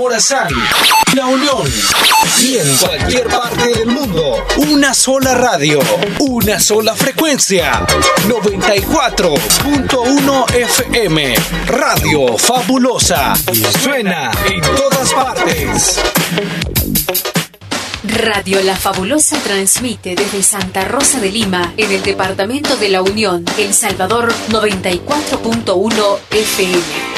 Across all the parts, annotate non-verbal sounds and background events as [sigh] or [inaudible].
Morazán, La Unión y en cualquier parte del mundo. Una sola radio, una sola frecuencia. 94.1 FM. Radio Fabulosa. Suena en todas partes. Radio La Fabulosa transmite desde Santa Rosa de Lima, en el departamento de La Unión, El Salvador 94.1 FM.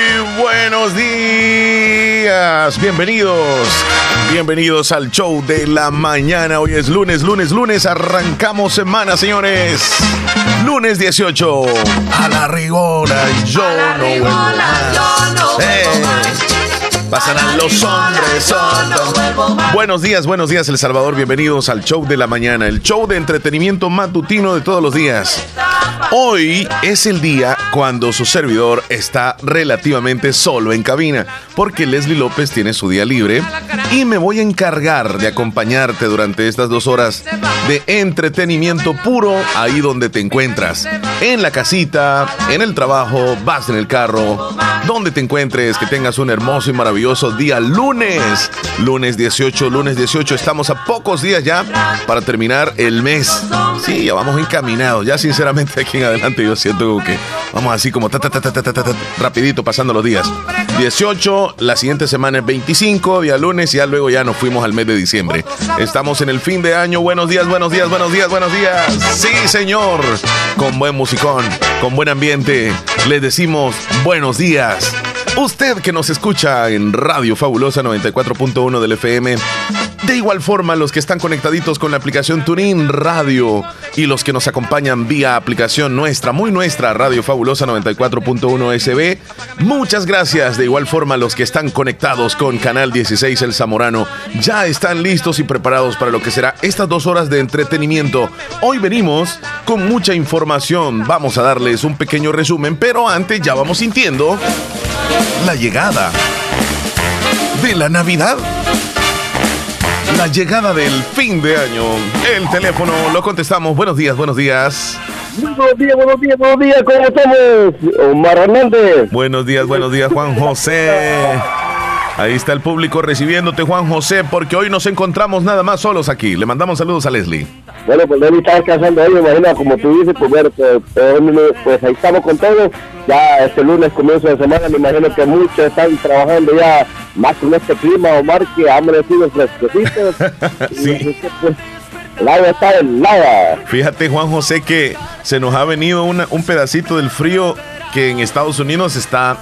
buenos días, bienvenidos, bienvenidos al show de la mañana. Hoy es lunes, lunes, lunes, arrancamos semana, señores. Lunes 18, a la rigora, yo no vuelvo más. Eh, Pasarán los hombres Buenos días, buenos días, El Salvador. Bienvenidos al show de la mañana, el show de entretenimiento matutino de todos los días. Hoy es el día cuando su servidor está relativamente solo en cabina, porque Leslie López tiene su día libre y me voy a encargar de acompañarte durante estas dos horas de entretenimiento puro ahí donde te encuentras. En la casita, en el trabajo, vas en el carro, donde te encuentres, que tengas un hermoso y maravilloso día lunes. Lunes 18, lunes 18, estamos a pocos días ya para terminar el mes. Sí, ya vamos encaminados. Ya sinceramente aquí en adelante yo siento que vamos así como ta, ta, ta, rapidito pasando los días. 18, la siguiente semana es 25, día lunes, y ya luego ya nos fuimos al mes de diciembre. Estamos en el fin de año. Buenos días, buenos días, buenos días, buenos días. Sí, señor. Con buen musicón, con buen ambiente, les decimos buenos días. Usted que nos escucha en Radio Fabulosa 94.1 del FM. De igual forma, los que están conectaditos con la aplicación TuneIn Radio y los que nos acompañan vía aplicación nuestra, muy nuestra, Radio Fabulosa 94.1 SB. Muchas gracias. De igual forma, los que están conectados con Canal 16 El Zamorano ya están listos y preparados para lo que será estas dos horas de entretenimiento. Hoy venimos con mucha información. Vamos a darles un pequeño resumen, pero antes ya vamos sintiendo la llegada de la Navidad. La llegada del fin de año. El teléfono lo contestamos. Buenos días, buenos días. Buenos días, buenos días, buenos días. ¿Cómo estamos? Omar Hernández. Buenos días, buenos días, Juan José. Ahí está el público recibiéndote, Juan José, porque hoy nos encontramos nada más solos aquí. Le mandamos saludos a Leslie. Bueno, pues Leslie está descansando hoy, me imagino, como tú dices, pues, bueno, pues, pues, ahí estamos con todo. Ya este lunes, comienzo de semana, me imagino que muchos están trabajando ya más con este clima, Omar, que ha amanecido fresquecito. Sí. [laughs] pues, el agua está helada. Fíjate, Juan José, que se nos ha venido una- un pedacito del frío que en Estados Unidos está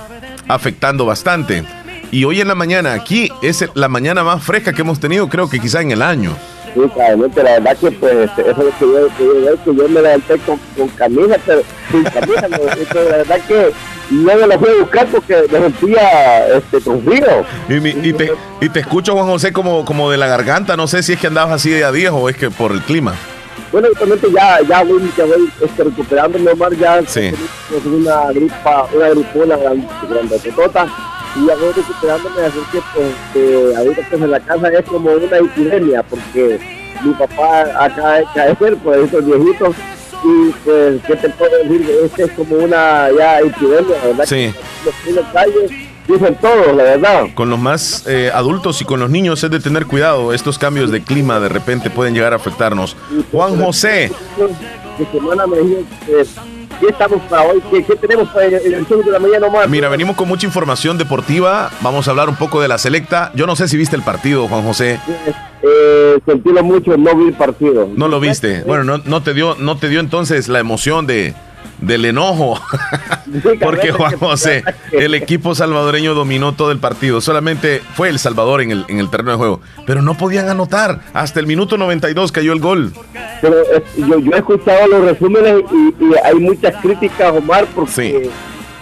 afectando bastante. Y hoy en la mañana, aquí es la mañana más fresca que hemos tenido, creo que quizá en el año. Sí, claramente, la verdad que pues eso es lo que yo, que yo, que yo me levanté con, con camisa, pero sin camisa, no, Entonces, la verdad que no me la fui a buscar porque me sentía este, con frío. Y, mi- y te, y te escucho, Juan José, como, como de la garganta. No sé si es que andabas así de a 10 o es que por el clima. Bueno, actualmente ya, ya voy, ya voy este, recuperándome, Omar, ya Sí. una gripa, una gripona grandotota, y ya voy recuperándome, así que pues, eh, ahorita pues en la casa es como una epidemia, porque mi papá acá de caer, pues estos viejitos, y pues, ¿qué te puedo decir? Este es como una ya epidemia, ¿verdad? Sí. Los en la calle dicen todos, la verdad. Con los más eh, adultos y con los niños es de tener cuidado. Estos cambios de clima de repente pueden llegar a afectarnos. Juan José, De semana me dijeron que ¿qué estamos para hoy? ¿Qué, qué tenemos para el, el show de la mañana, Omar? mira, venimos con mucha información deportiva. Vamos a hablar un poco de la selecta. Yo no sé si viste el partido, Juan José. Eh, sentílo mucho, no vi el partido. No lo viste. Bueno, no, no te dio, no te dio entonces la emoción de del enojo. [laughs] Porque Juan José, el equipo salvadoreño dominó todo el partido. Solamente fue El Salvador en el, en el terreno de juego. Pero no podían anotar. Hasta el minuto 92 cayó el gol. Pero yo, yo he escuchado los resúmenes y, y hay muchas críticas, Omar, porque Sí.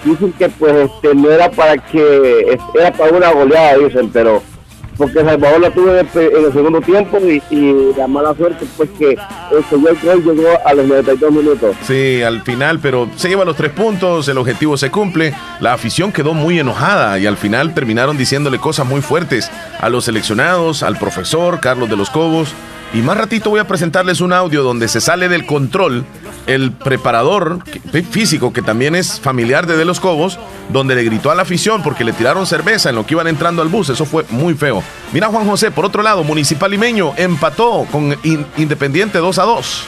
dicen que pues este no era para que era para una goleada dicen pero porque Salvador la tuvo en el segundo tiempo y, la mala suerte pues que el señor gol llegó a los 92 minutos. Sí, al final, pero se lleva los tres puntos, el objetivo se cumple, la afición quedó muy enojada y al final terminaron diciéndole cosas muy fuertes a los seleccionados, al profesor Carlos de los Cobos y más ratito voy a presentarles un audio donde se sale del control el preparador físico, que también es familiar de De Los Cobos, donde le gritó a la afición porque le tiraron cerveza en lo que iban entrando al bus. Eso fue muy feo. Mira, Juan José, por otro lado, Municipal Limeño empató con Independiente 2 a 2.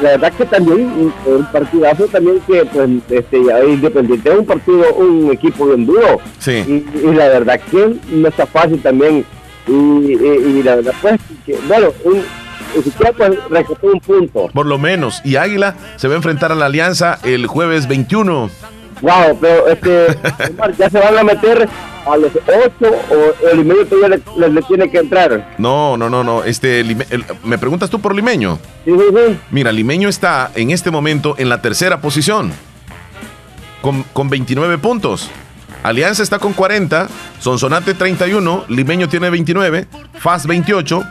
La verdad que también un partidazo también que pues, este, Independiente es un partido, un equipo bien duro. Sí. Y, la verdad que no está fácil también. Y, la verdad pues, que, bueno, un, pues un punto. Por lo menos. Y Águila se va a enfrentar a la Alianza el jueves 21. Wow, pero este, [laughs] ya se van a meter a los 8 o el limeño todavía le, tiene que entrar. No, no, no, no. Este, ¿Me preguntas tú por limeño? Sí, sí, sí. Mira, limeño está en este momento en la tercera posición con, con 29 puntos. Alianza está con 40, Sonsonate 31, Limeño tiene 29, FAS 28,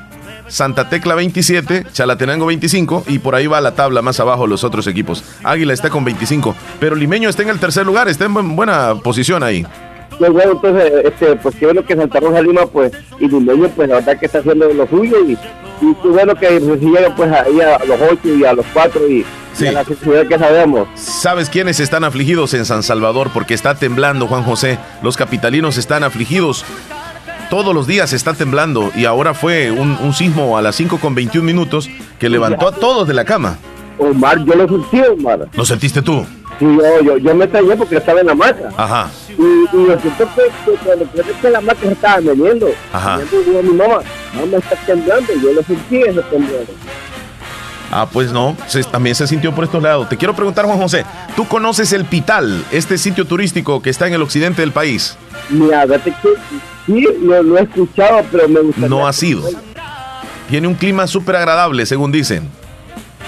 Santa Tecla 27, Chalatenango 25 y por ahí va la tabla más abajo los otros equipos. Águila está con 25, pero Limeño está en el tercer lugar, está en buena posición ahí. Pues bueno, entonces, este, pues qué bueno que Santa Rosa Lima, pues, y Limeño, pues la verdad que está haciendo lo suyo y, y qué bueno que recibieron pues ahí a los 8 y a los 4 y, a la que sabemos. ¿Sabes quiénes están afligidos en San Salvador? Porque está temblando, Juan José. Los capitalinos están afligidos todos los días está temblando y ahora fue un, sismo a las 5 con 21 minutos que levantó a todos de la cama. Omar, yo lo sentí, Omar. ¿Lo sentiste tú? Sí, yo, yo, yo me extrañé porque estaba en la maca. Ajá. Y, y yo siento que, que cuando que la maca se estaba meneando. Ajá. Y yo mi mamá, mamá está temblando. Yo lo sentí ese temblando. Ah, pues no, también se sintió por estos lados. Te quiero preguntar, Juan José, ¿tú conoces el Pital, este sitio turístico que está en el occidente del país? Mira, que sí, lo, he escuchado, pero me gusta. No ha sido. Tiene un clima súper agradable, según dicen.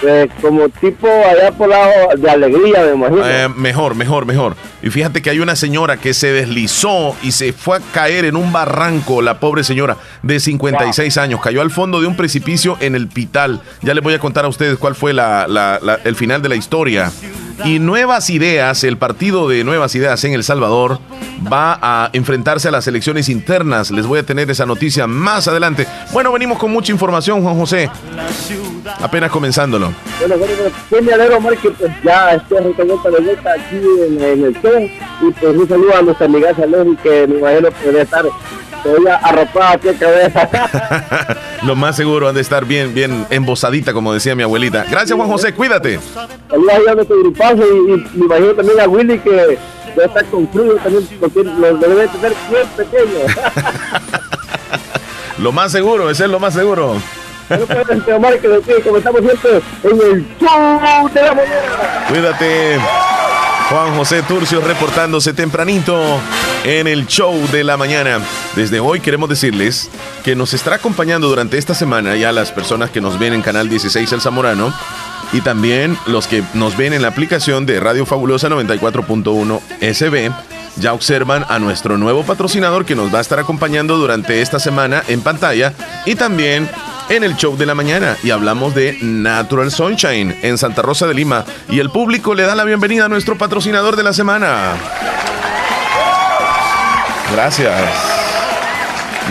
Eh, como tipo allá por lado de alegría, me imagino. Eh, mejor, mejor, mejor. Y fíjate que hay una señora que se deslizó y se fue a caer en un barranco, la pobre señora de 56 años. Cayó al fondo de un precipicio en el Pital. Ya les voy a contar a ustedes cuál fue el final de la historia. Y Nuevas Ideas, el partido de Nuevas Ideas en El Salvador, va a enfrentarse a las elecciones internas. Les voy a tener esa noticia más adelante. Bueno, venimos con mucha información, Juan José. Apenas comenzándolo. Bueno, bueno, pues me alegro, Omar, que pues ya esté retomando la vuelta aquí en, el show. Y pues un saludo a nuestra amiga Leslie, que me imagino debe estar todavía arropada aquí a cabeza. [laughs] Lo más seguro han de estar bien, bien embozadita, como decía mi abuelita. Gracias, Juan José, cuídate. Saludos a nuestro grupazo y, y me imagino también a Willy que debe estar con frío también, porque lo debe tener bien pequeño. [laughs] lo más seguro, ese es lo más seguro. Bueno, pues, Omar, que como estamos siempre en el show de la mañana. Cuídate. Juan José Turcio reportándose tempranito en el show de la mañana. Desde hoy queremos decirles que nos estará acompañando durante esta semana ya las personas que nos ven en Canal 16 El Zamorano y también los que nos ven en la aplicación de Radio Fabulosa 94.1 SB. Ya observan a nuestro nuevo patrocinador que nos va a estar acompañando durante esta semana en pantalla y también en el show de la mañana y hablamos de Natural Sunshine en Santa Rosa de Lima y el público le da la bienvenida a nuestro patrocinador de la semana. Gracias.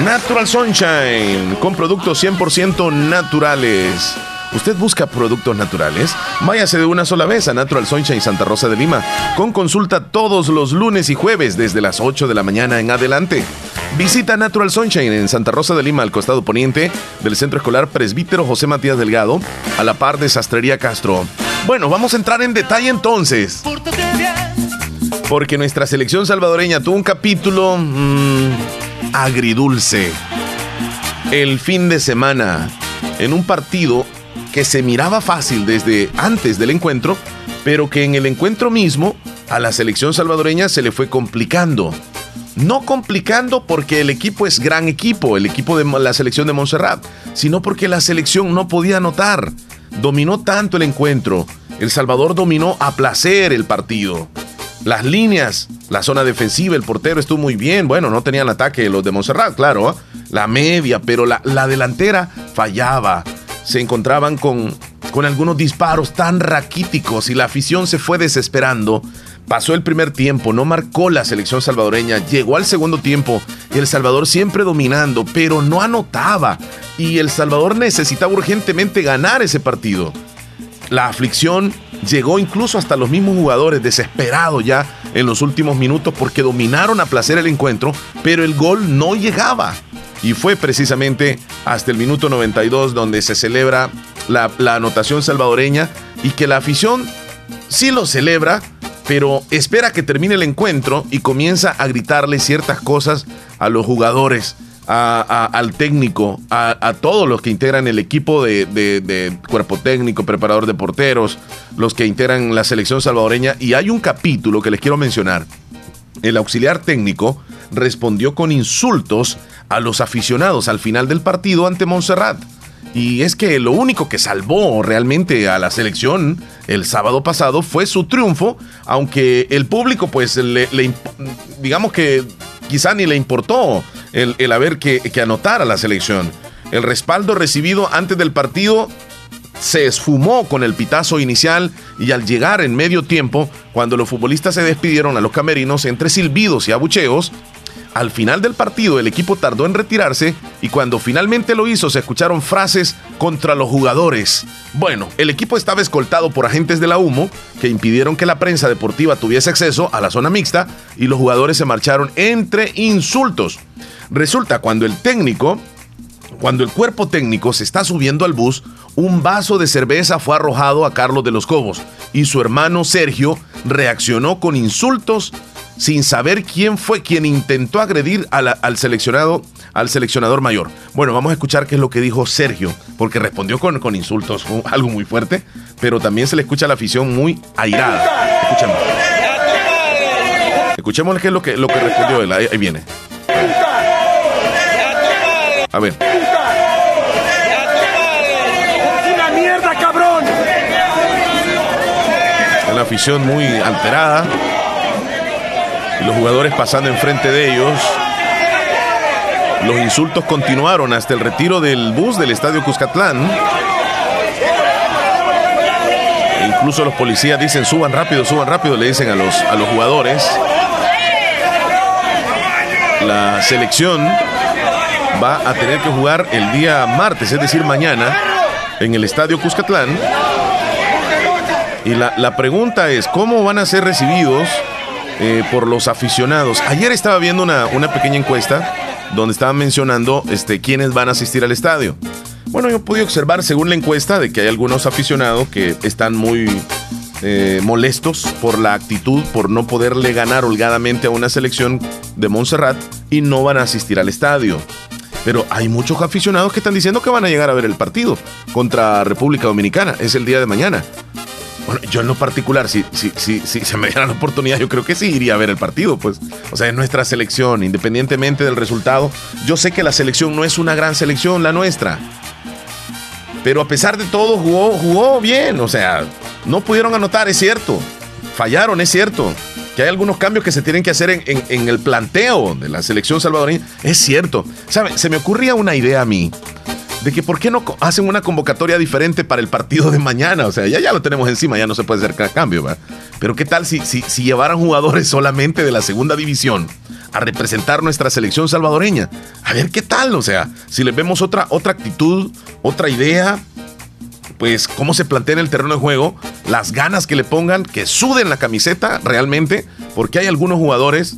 Natural Sunshine con productos 100% naturales. ¿Usted busca productos naturales? Váyase de una sola vez a Natural Sunshine Santa Rosa de Lima, con consulta todos los lunes y jueves desde las 8 de la mañana en adelante. Visita Natural Sunshine en Santa Rosa de Lima, al costado poniente del Centro Escolar Presbítero José Matías Delgado, a la par de Sastrería Castro. Bueno, vamos a entrar en detalle entonces. Porque nuestra selección salvadoreña tuvo un capítulo mmm, agridulce. El fin de semana, en un partido que se miraba fácil desde antes del encuentro, pero que en el encuentro mismo a la selección salvadoreña se le fue complicando. No complicando porque el equipo es gran equipo, el equipo de la selección de Montserrat, sino porque la selección no podía anotar. Dominó tanto el encuentro. El Salvador dominó a placer el partido. Las líneas, la zona defensiva, el portero estuvo muy bien. Bueno, no tenían ataque los de Montserrat, claro. ¿eh? La media, pero la, la delantera fallaba. Se encontraban con, con algunos disparos tan raquíticos y la afición se fue desesperando. Pasó el primer tiempo, no marcó la selección salvadoreña, llegó al segundo tiempo, El Salvador siempre dominando, pero no anotaba. Y El Salvador necesitaba urgentemente ganar ese partido. La aflicción llegó incluso hasta los mismos jugadores desesperados ya en los últimos minutos porque dominaron a placer el encuentro, pero el gol no llegaba. Y fue precisamente hasta el minuto 92 donde se celebra la, anotación salvadoreña y que la afición sí lo celebra, pero espera que termine el encuentro y comienza a gritarle ciertas cosas a los jugadores al técnico, a, todos los que integran el equipo de, cuerpo técnico, preparador de porteros, los que integran la selección salvadoreña. Y hay un capítulo que les quiero mencionar. El auxiliar técnico respondió con insultos a los aficionados al final del partido ante Montserrat. Y es que lo único que salvó realmente a la selección el sábado pasado fue su triunfo, aunque el público pues digamos que quizá ni le importó el, haber que, que anotar a la selección. El respaldo recibido antes del partido se esfumó con el pitazo inicial y al llegar en medio tiempo, cuando los futbolistas se despidieron a los camerinos entre silbidos y abucheos, al final del partido el equipo tardó en retirarse y cuando finalmente lo hizo se escucharon frases contra los jugadores. Bueno, el equipo estaba escoltado por agentes de la humo que impidieron que la prensa deportiva tuviese acceso a la zona mixta y los jugadores se marcharon entre insultos. Resulta cuando el técnico, cuando el cuerpo técnico se está subiendo al bus, un vaso de cerveza fue arrojado a Carlos de los Cobos y su hermano Sergio reaccionó con insultos sin saber quién fue quien intentó agredir al seleccionado, al seleccionador mayor. Bueno, vamos a escuchar qué es lo que dijo Sergio, porque respondió con, con insultos, algo muy fuerte, pero también se le escucha a la afición muy airada. Escuchemos. Escuchemos qué es lo que, lo que respondió él. Ahí, viene. A ver. ¡Una mierda, cabrón! La afición muy alterada los jugadores pasando enfrente de ellos. Los insultos continuaron hasta el retiro del bus del estadio Cuscatlán. E incluso los policías dicen suban rápido, suban rápido, le dicen a los, a los jugadores. La selección va a tener que jugar el día martes, es decir, mañana, en el estadio Cuscatlán. Y la, la pregunta es, ¿cómo van a ser recibidos eh, por los aficionados. Ayer estaba viendo una, una, pequeña encuesta donde estaban mencionando este, quiénes van a asistir al estadio. Bueno, yo pude observar, según la encuesta, de que hay algunos aficionados que están muy eh, molestos por la actitud, por no poderle ganar holgadamente a una selección de Montserrat y no van a asistir al estadio. Pero hay muchos aficionados que están diciendo que van a llegar a ver el partido contra República Dominicana. Es el día de mañana. Bueno, yo en lo particular, si, si, si, si, se me diera la oportunidad, yo creo que sí iría a ver el partido, pues. O sea, es nuestra selección, independientemente del resultado. Yo sé que la selección no es una gran selección, la nuestra. Pero a pesar de todo, jugó, jugó bien. O sea, no pudieron anotar, es cierto. Fallaron, es cierto. Que hay algunos cambios que se tienen que hacer en, en el planteo de la selección salvadoreña, es cierto. ¿Sabe? Se me ocurría una idea a mí de que por qué no hacen una convocatoria diferente para el partido de mañana. O sea, ya, ya lo tenemos encima, ya no se puede hacer cambio, ¿verdad? Pero qué tal si, si, si llevaran jugadores solamente de la segunda división a representar nuestra selección salvadoreña. A ver qué tal, o sea, si les vemos otra, otra actitud, otra idea, pues cómo se plantea en el terreno de juego, las ganas que le pongan, que suden la camiseta realmente, porque hay algunos jugadores,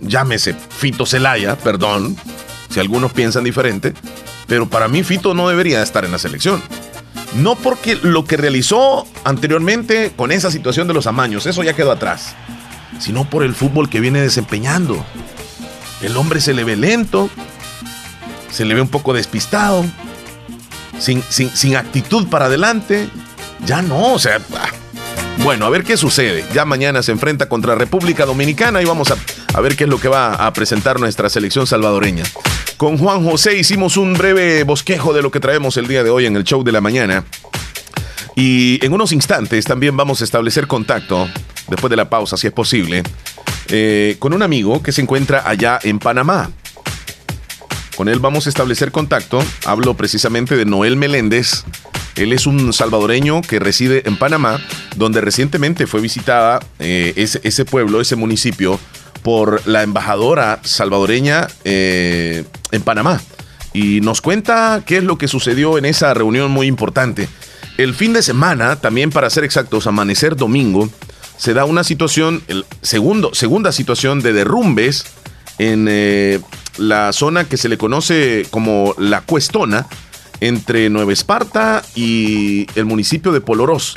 llámese Fito Celaya, perdón, si algunos piensan diferente, pero para mí Fito no debería estar en la selección. No porque lo que realizó anteriormente con esa situación de los amaños, eso ya quedó atrás, sino por el fútbol que viene desempeñando. El hombre se le ve lento, se le ve un poco despistado, sin, sin, actitud para adelante. Ya no, o sea, ah. bueno, a ver qué sucede. Ya mañana se enfrenta contra República Dominicana y vamos a, a ver qué es lo que va a presentar nuestra selección salvadoreña. Con Juan José hicimos un breve bosquejo de lo que traemos el día de hoy en el show de la mañana. Y en unos instantes también vamos a establecer contacto, después de la pausa, si es posible, eh, con un amigo que se encuentra allá en Panamá. Con él vamos a establecer contacto. Hablo precisamente de Noel Meléndez. Él es un salvadoreño que reside en Panamá, donde recientemente fue visitada eh, ese, pueblo, ese municipio, por la embajadora salvadoreña eh, en Panamá. Y nos cuenta qué es lo que sucedió en esa reunión muy importante. El fin de semana, también para ser exactos, amanecer domingo, se da una situación, el segundo, segunda situación de derrumbes en eh, la zona que se le conoce como la Cuestona, entre Nueva Esparta y el municipio de Polorós.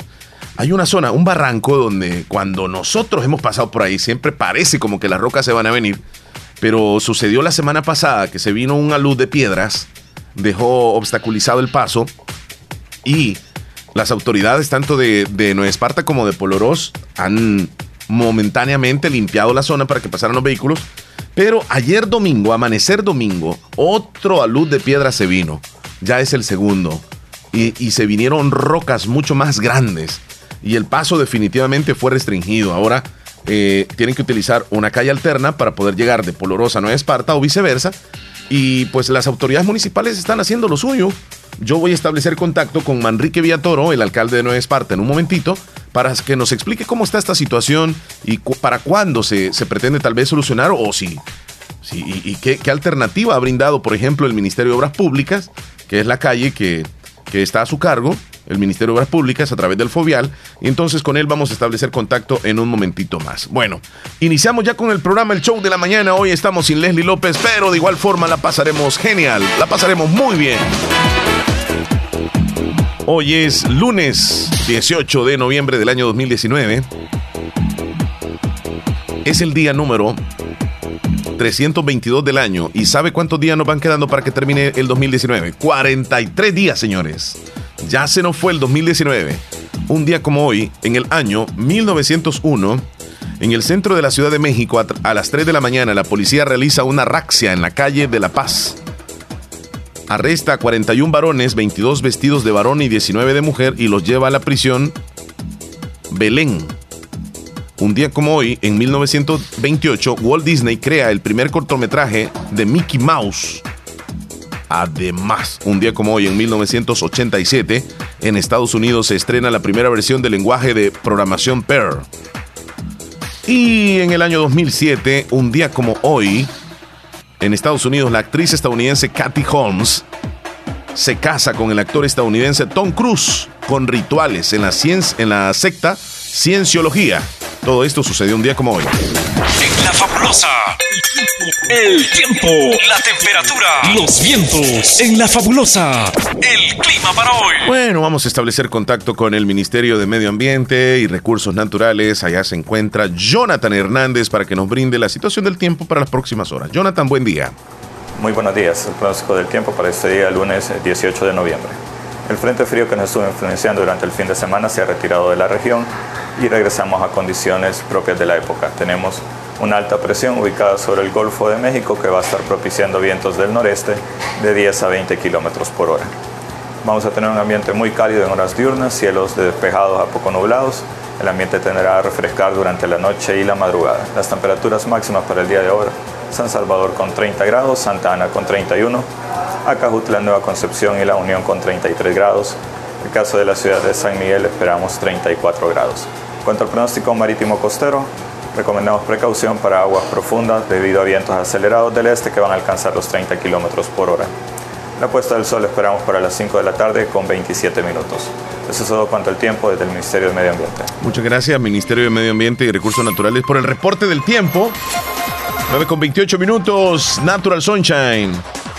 Hay una zona, un barranco donde cuando nosotros hemos pasado por ahí siempre parece como que las rocas se van a venir, pero sucedió la semana pasada que se vino una luz de piedras, dejó obstaculizado el paso y las autoridades tanto de, de Nueva Esparta como de Polorós han momentáneamente limpiado la zona para que pasaran los vehículos pero ayer domingo, amanecer domingo, otro alud de piedra se vino. Ya es el segundo. Y, se vinieron rocas mucho más grandes. Y el paso definitivamente fue restringido. Ahora eh, tienen que utilizar una calle alterna para poder llegar de Polorosa a Nueva Esparta o viceversa. Y pues las autoridades municipales están haciendo lo suyo. Yo voy a establecer contacto con Manrique Villatoro, el alcalde de Nueva Esparta, en un momentito, para que nos explique cómo está esta situación y para cuándo se, pretende tal vez solucionar o si, y, qué, alternativa ha brindado, por ejemplo, el Ministerio de Obras Públicas, que es la calle que, que está a su cargo, el Ministerio de Obras Públicas a través del Fovial. Y entonces con él vamos a establecer contacto en un momentito más. Bueno, iniciamos ya con el programa El Show de la Mañana. Hoy estamos sin Leslie López, pero de igual forma la pasaremos genial, la pasaremos muy bien. Hoy es lunes 18 de noviembre del año 2019. Es el día número 322 del año. ¿Y sabe cuántos días nos van quedando para que termine el 2019? 43 días, señores. Ya se nos fue el 2019. Un día como hoy, en el año 1901, en el centro de la Ciudad de México, a, las 3 de la mañana, la policía realiza una raxia en la calle de La Paz arresta a 41 varones, 22 vestidos de varón y 19 de mujer y los lleva a la prisión Belén. Un día como hoy, en 1928, Walt Disney crea el primer cortometraje de Mickey Mouse. Además, un día como hoy, en 1987, en Estados Unidos se estrena la primera versión del lenguaje de programación Perl. Y en el año 2007, un día como hoy, en Estados Unidos, la actriz estadounidense Kathy Holmes se casa con el actor estadounidense Tom Cruise con rituales en la, en la secta Cienciología. Todo esto sucedió un día como hoy. En la fabulosa. El tiempo, la temperatura, los vientos. En la fabulosa. El clima para hoy. Bueno, vamos a establecer contacto con el Ministerio de Medio Ambiente y Recursos Naturales. Allá se encuentra Jonathan Hernández para que nos brinde la situación del tiempo para las próximas horas. Jonathan, buen día. Muy buenos días. El pronóstico del tiempo para este día, lunes 18 de noviembre. El frente frío que nos estuvo influenciando durante el fin de semana se ha retirado de la región y regresamos a condiciones propias de la época. Tenemos una alta presión ubicada sobre el Golfo de México que va a estar propiciando vientos del noreste de 10 a 20 kilómetros por hora. Vamos a tener un ambiente muy cálido en horas diurnas, cielos despejados a poco nublados. El ambiente tenderá a refrescar durante la noche y la madrugada. Las temperaturas máximas para el día de hoy, San Salvador con 30 grados, Santa Ana con 31, Acajutla, Nueva Concepción y La Unión con 33 grados. En el caso de la ciudad de San Miguel esperamos 34 grados. Cuanto al pronóstico marítimo costero, recomendamos precaución para aguas profundas debido a vientos acelerados del este que van a alcanzar los 30 kilómetros por hora. La puesta del sol esperamos para las 5 de la tarde con 27 minutos. Eso es todo cuanto al tiempo desde el Ministerio de Medio Ambiente. Muchas gracias, Ministerio de Medio Ambiente y Recursos Naturales, por el reporte del tiempo. 9 con 28 minutos, Natural Sunshine,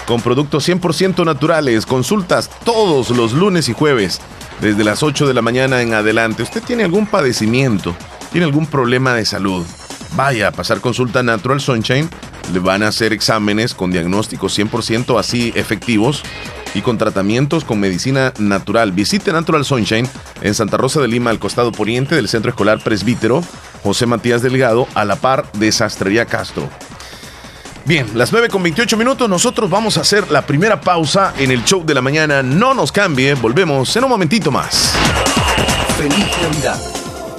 con productos 100% naturales. Consultas todos los lunes y jueves, desde las 8 de la mañana en adelante. ¿Usted tiene algún padecimiento? ¿Tiene algún problema de salud? Vaya a pasar consulta Natural Sunshine. Le van a hacer exámenes con diagnósticos 100% así efectivos y con tratamientos con medicina natural. Visite Natural Sunshine en Santa Rosa de Lima, al costado poniente del Centro Escolar Presbítero José Matías Delgado, a la par de Sastrería Castro. Bien, las 9 con 28 minutos, nosotros vamos a hacer la primera pausa en el show de la mañana. No nos cambie, volvemos en un momentito más. Feliz Navidad.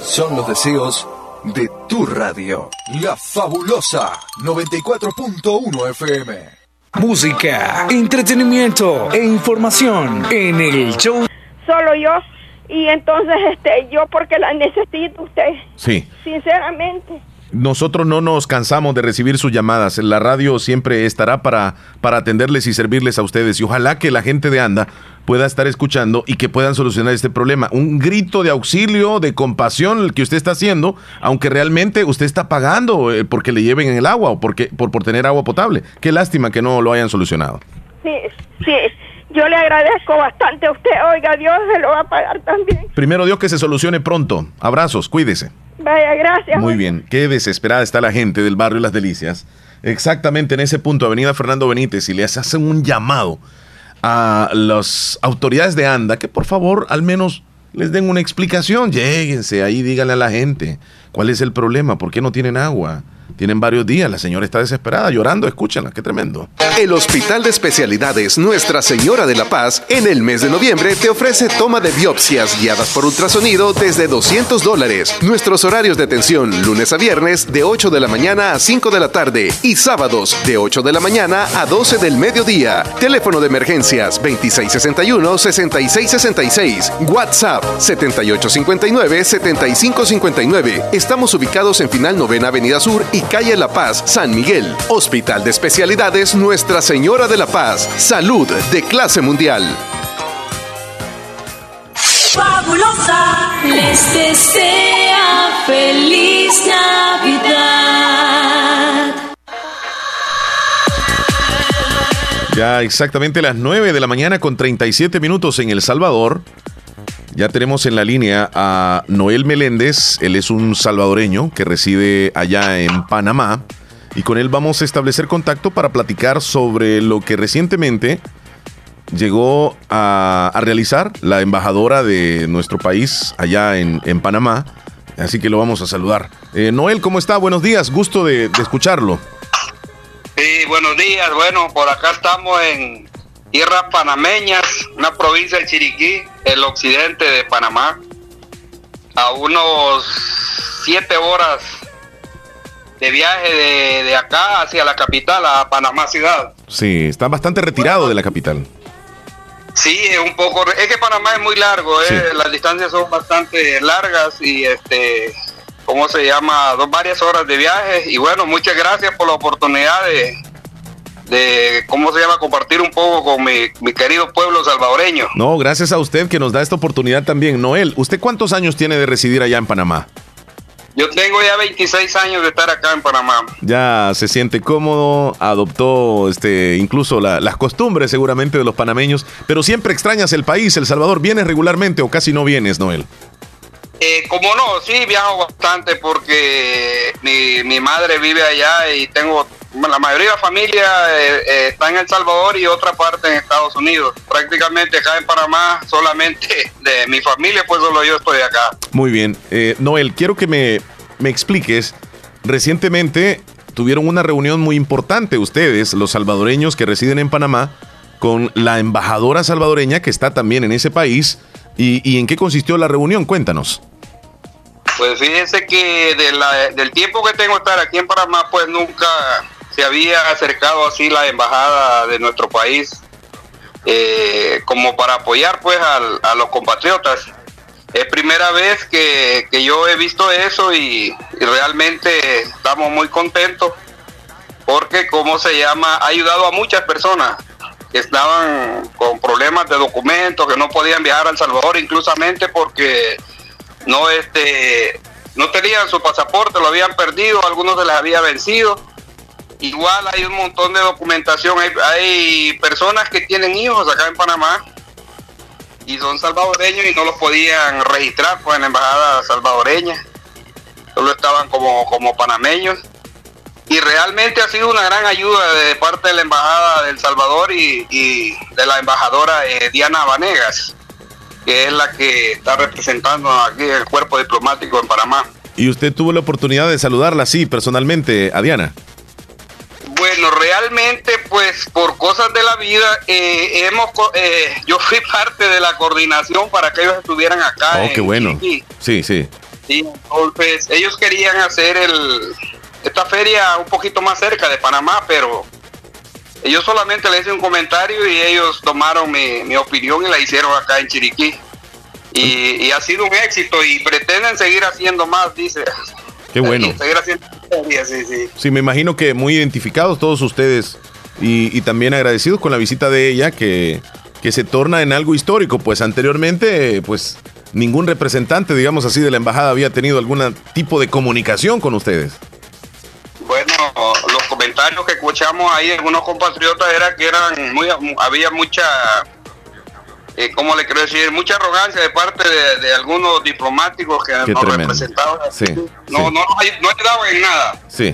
Son los deseos de tu radio. La fabulosa 94.1 FM. Música, entretenimiento e información en el show. Solo yo. Y entonces, este, yo porque la necesito usted. Sí. Sinceramente. Nosotros no nos cansamos de recibir sus llamadas. La radio siempre estará para, para atenderles y servirles a ustedes. Y ojalá que la gente de ANDA pueda estar escuchando y que puedan solucionar este problema. Un grito de auxilio, de compasión el que usted está haciendo, aunque realmente usted está pagando eh, porque le lleven el agua o porque, por, por tener agua potable. Qué lástima que no lo hayan solucionado. Sí, sí. Yo le agradezco bastante a usted. Oiga, Dios se lo va a pagar también. Primero Dios que se solucione pronto. Abrazos, cuídese. Vaya, gracias. Muy bien, qué desesperada está la gente del barrio Las Delicias. Exactamente en ese punto, Avenida Fernando Benítez, y les hacen un llamado a las autoridades de ANDA que por favor al menos les den una explicación. Lléguense ahí, díganle a la gente cuál es el problema, por qué no tienen agua. Tienen varios días, la señora está desesperada, llorando, escúchala, qué tremendo. El Hospital de Especialidades Nuestra Señora de la Paz en el mes de noviembre te ofrece toma de biopsias guiadas por ultrasonido desde 200 dólares. Nuestros horarios de atención lunes a viernes de 8 de la mañana a 5 de la tarde y sábados de 8 de la mañana a 12 del mediodía. Teléfono de emergencias 2661-6666. WhatsApp 7859-7559. Estamos ubicados en Final Novena Avenida Sur y Calle La Paz, San Miguel. Hospital de Especialidades Nuestra Señora de la Paz. Salud de clase mundial. Fabulosa les desea feliz Navidad. Ya exactamente las 9 de la mañana con 37 minutos en El Salvador. Ya tenemos en la línea a Noel Meléndez, él es un salvadoreño que reside allá en Panamá y con él vamos a establecer contacto para platicar sobre lo que recientemente llegó a, realizar la embajadora de nuestro país allá en, Panamá. Así que lo vamos a saludar. Eh, Noel, ¿cómo está? Buenos días, gusto de escucharlo. Sí, buenos días. Bueno, por acá estamos en tierras panameñas, una provincia de Chiriquí, el occidente de Panamá, a unos siete horas de viaje de, de acá hacia la capital, a Panamá ciudad. Sí, está bastante retirado de la capital. Sí, es un poco, es que Panamá es muy largo, eh, Sí. las distancias son bastante largas y este, ¿cómo se llama? Dos varias horas de viaje y bueno, muchas gracias por la oportunidad de, de ¿cómo se llama? Compartir un poco con mi, mi querido pueblo salvadoreño. No, gracias a usted que nos da esta oportunidad también. Noel, ¿usted cuántos años tiene de residir allá en Panamá? Yo tengo ya 26 años de estar acá en Panamá. Ya se siente cómodo, adoptó este, incluso la- las costumbres seguramente de los panameños, pero siempre extrañas el país, El Salvador. ¿Vienes regularmente o casi no vienes, Noel? Eh, como no, sí viajo bastante porque mi, mi madre vive allá y tengo la mayoría de la familia eh, eh, está en El Salvador y otra parte en Estados Unidos. Prácticamente acá en Panamá solamente de mi familia, pues solo yo estoy acá. Muy bien. Eh, Noel, quiero que me, me expliques. Recientemente tuvieron una reunión muy importante ustedes, los salvadoreños que residen en Panamá, con la embajadora salvadoreña que está también en ese país. ¿Y, y en qué consistió la reunión? Cuéntanos. Pues fíjense que de la- del tiempo que tengo estar aquí en Panamá, pues nunca se había acercado así la embajada de nuestro país eh, como para apoyar pues a los compatriotas. Es primera vez que, que yo he visto eso y, y realmente estamos muy contentos porque, como se llama, ha ayudado a muchas personas que estaban con problemas de documentos, que no podían viajar a El Salvador, inclusamente porque no este no tenían su pasaporte, lo habían perdido, algunos se les había vencido. Igual hay un montón de documentación, hay, hay personas que tienen hijos acá en Panamá y son salvadoreños y no los podían registrar pues en la embajada salvadoreña, solo estaban como, como panameños. Y realmente ha sido una gran ayuda de parte de la embajada del Salvador y, y de la embajadora eh, Diana Vanegas que es la que está representando aquí el cuerpo diplomático en Panamá. Y usted tuvo la oportunidad de saludarla así personalmente a Diana. Bueno, realmente pues por cosas de la vida, eh, hemos, eh, yo fui [laughs] parte de la coordinación para que ellos estuvieran acá. Oh, en qué bueno. Sí, sí. Entonces ellos querían hacer el, esta feria un poquito más cerca de Panamá, pero yo solamente le hice un comentario y ellos tomaron mi, mi opinión y la hicieron acá en Chiriquí. Y, y ha sido un éxito y pretenden seguir haciendo más, dice. Qué bueno. Haciendo sí, sí. Sí, me imagino que muy identificados todos ustedes y, y también agradecidos con la visita de ella que, que se torna en algo histórico, pues anteriormente pues ningún representante, digamos así, de la embajada había tenido algún tipo de comunicación con ustedes. Bueno, los comentarios que escuchamos ahí de algunos compatriotas era que eran muy, había mucha, eh, ¿cómo le quiero decir? Mucha arrogancia de parte de, de algunos diplomáticos que Qué nos tremendo. representaban. Sí, No, sí, no, no ayudaban en nada. sí.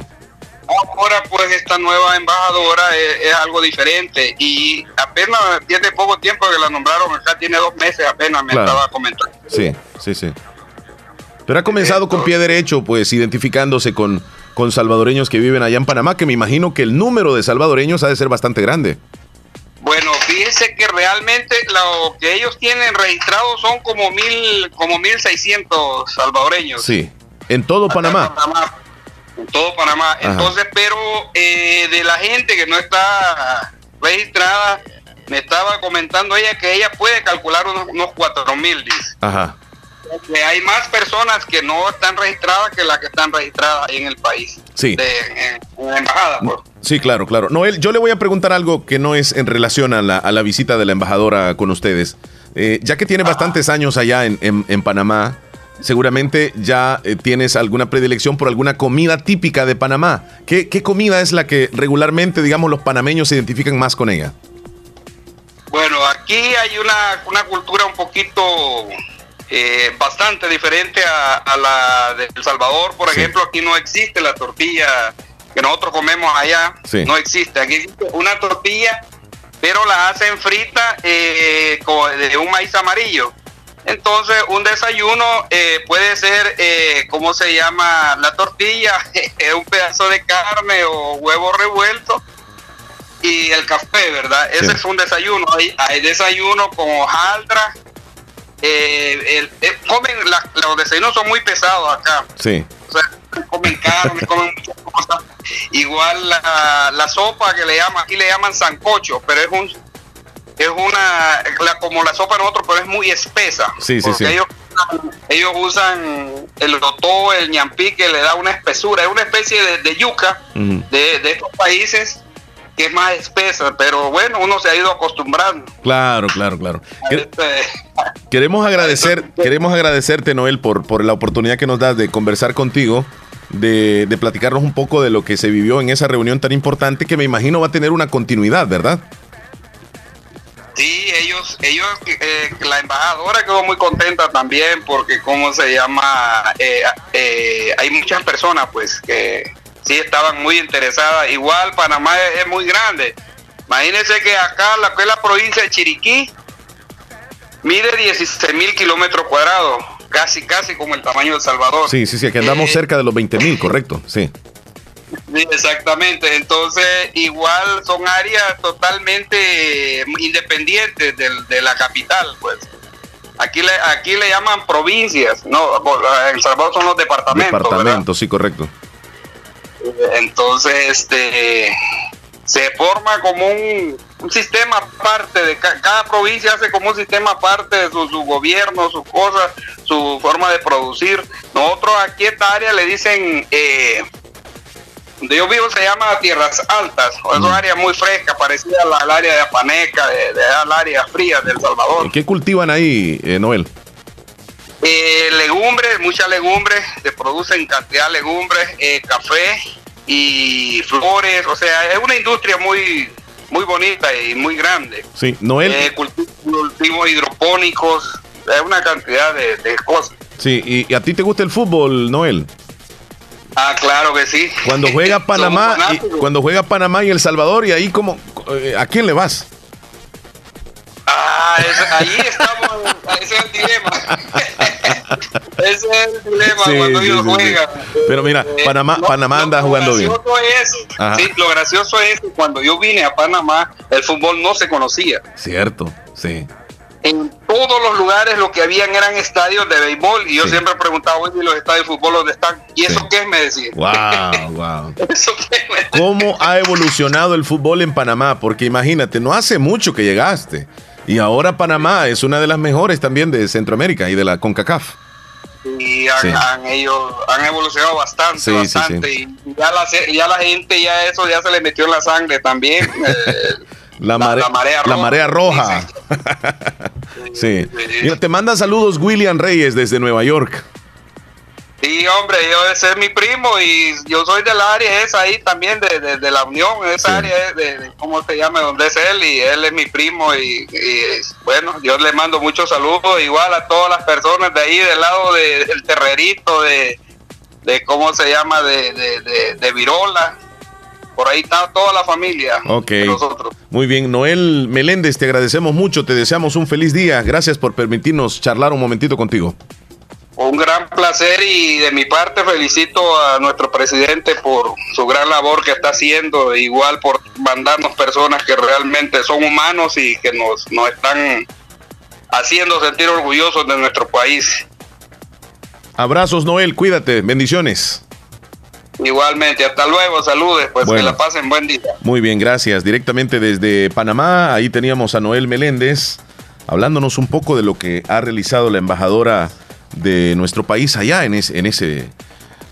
Ahora pues esta nueva embajadora es, es algo diferente y apenas tiene poco tiempo que la nombraron acá, tiene dos meses apenas, me Claro. estaba comentando. Sí, sí, sí. Pero ha comenzado con pie derecho, pues identificándose con, con salvadoreños que viven allá en Panamá, que me imagino que el número de salvadoreños ha de ser bastante grande. Bueno, fíjense que realmente lo que ellos tienen registrado son como mil, como mil seiscientos salvadoreños. Sí. En todo Panamá. en todo Panamá. Ajá. Entonces, pero eh, de la gente que no está registrada, me estaba comentando ella que ella puede calcular unos, unos 4 mil, dice. Ajá. Que hay más personas que no están registradas que las que están registradas ahí en el país. Sí. De, en, la embajada, pues. Sí, claro, claro. Noel, yo le voy a preguntar algo que no es en relación a la, a la visita de la embajadora con ustedes. Eh, ya que tiene bastantes años allá en, en- en Panamá, seguramente ya eh, tienes alguna predilección por alguna comida típica de Panamá. ¿Qué, qué comida es la que regularmente, digamos, los panameños se identifican más con ella? Bueno, aquí hay una, una cultura un poquito eh, bastante diferente a, a la de El Salvador. Por ejemplo, aquí no existe la tortilla que nosotros comemos allá. Sí. No existe. Aquí existe una tortilla, pero la hacen frita eh, de un maíz amarillo. Entonces, un desayuno eh, puede ser, eh, ¿cómo se llama? La tortilla, [laughs] un pedazo de carne o huevo revuelto y el café, ¿verdad? Ese Sí. es un desayuno. Hay, hay desayuno con hojaldra. Eh, el- eh, comen, la- los desayunos son muy pesados acá. Sí. O sea, comen carne, comen [laughs] muchas cosas. Igual la, la sopa que le llaman, aquí le llaman sancocho, pero es un es una la- como la sopa de nosotros, pero es muy espesa. Sí, sí, sí. Ellos, ellos usan el lotó, el ñampí que le da una espesura, es una especie de, de yuca de, de estos países que es más espesa, pero bueno, uno se ha ido acostumbrando. Claro, claro, claro. este- Queremos agradecer, [laughs] queremos agradecerte, Noel, por, por la oportunidad que nos das de conversar contigo, de, de platicarnos un poco de lo que se vivió en esa reunión tan importante que me imagino va a tener una continuidad, ¿verdad? Sí, ellos, ellos, eh, la embajadora quedó muy contenta también porque, ¿cómo se llama? Eh, eh, hay muchas personas, pues, que sí estaban muy interesadas. Igual Panamá es, es muy grande. Imagínense que acá, la que es la provincia de Chiriquí, mide 16 mil kilómetros cuadrados, casi, casi como el tamaño de El Salvador. Sí, sí, sí, que andamos cerca de los 20 mil, [laughs] correcto, sí. Exactamente. Entonces, igual son áreas totalmente independientes del- de la capital, pues. Aquí le, aquí le llaman provincias, no, en El Salvador son los departamentos, ¿verdad? Departamento, sí, correcto. Entonces, este se forma como un, un sistema aparte de ca- cada provincia hace como un sistema aparte de su, su gobierno, sus cosas, su forma de producir. Nosotros aquí esta área le dicen eh, donde yo vivo se llama Tierras Altas, o es una área muy fresca, parecida al área de Apaneca, de, de al área fría del Salvador. ¿Qué cultivan ahí, eh, Noel? Eh, legumbres, muchas legumbres, se producen cantidad de legumbres, eh, café y flores, o sea, es una industria muy muy bonita y muy grande. Sí, Noel. Eh, culti- cultivos hidropónicos, es una cantidad de, de cosas. Sí, y, y a ti te gusta el fútbol, Noel? Ah, claro que sí. Cuando juega [laughs] Panamá, y, cuando juega Panamá y El Salvador, y ahí como, eh, ¿a quién le vas? Ah, ahí estamos, ese es el dilema. [laughs] ese es el dilema cuando ellos juegan. Pero mira, eh, Panamá, Panamá anda jugando bien. Es, sí, lo gracioso es que cuando yo vine a Panamá, el fútbol no se conocía. Cierto, sí en todos los lugares lo que habían eran estadios de béisbol y yo siempre preguntaba, oye, los estadios de fútbol dónde están? ¿Y eso qué es? Me decía. Wow, [laughs] wow. ¿Cómo ha evolucionado el fútbol en Panamá? Porque imagínate, no hace mucho que llegaste y ahora Panamá es una de las mejores también de Centroamérica y de la CONCACAF. Y han, ellos han evolucionado bastante, bastante. Y ya la, ya la gente, ya eso ya se le metió en la sangre también. [laughs] Eh, la, marea roja. La marea roja. [laughs] sí. Mira, te manda saludos William Reyes desde Nueva York. Sí, hombre, yo ese es mi primo y yo soy del área esa ahí también de, de, la Unión, esa área de, cómo se llama, donde es él y él es mi primo y, bueno, yo le mando muchos saludos igual a todas las personas de ahí del lado del terrerito, de, de cómo se llama, de, de, Virola, por ahí está toda la familia. Ok. Nosotros. Muy bien, Noel Meléndez, te agradecemos mucho, te deseamos un feliz día. Gracias por permitirnos charlar un momentito contigo. Un gran placer y de mi parte felicito a nuestro presidente por su gran labor que está haciendo, igual por mandarnos personas que realmente son humanos y que nos, nos están haciendo sentir orgullosos de nuestro país. Abrazos Noel, cuídate, bendiciones. Igualmente, hasta luego, saludes, pues que la pasen buen día. Muy bien, gracias. Directamente desde Panamá, ahí teníamos a Noel Meléndez hablándonos un poco de lo que ha realizado la embajadora de nuestro país allá en, en ese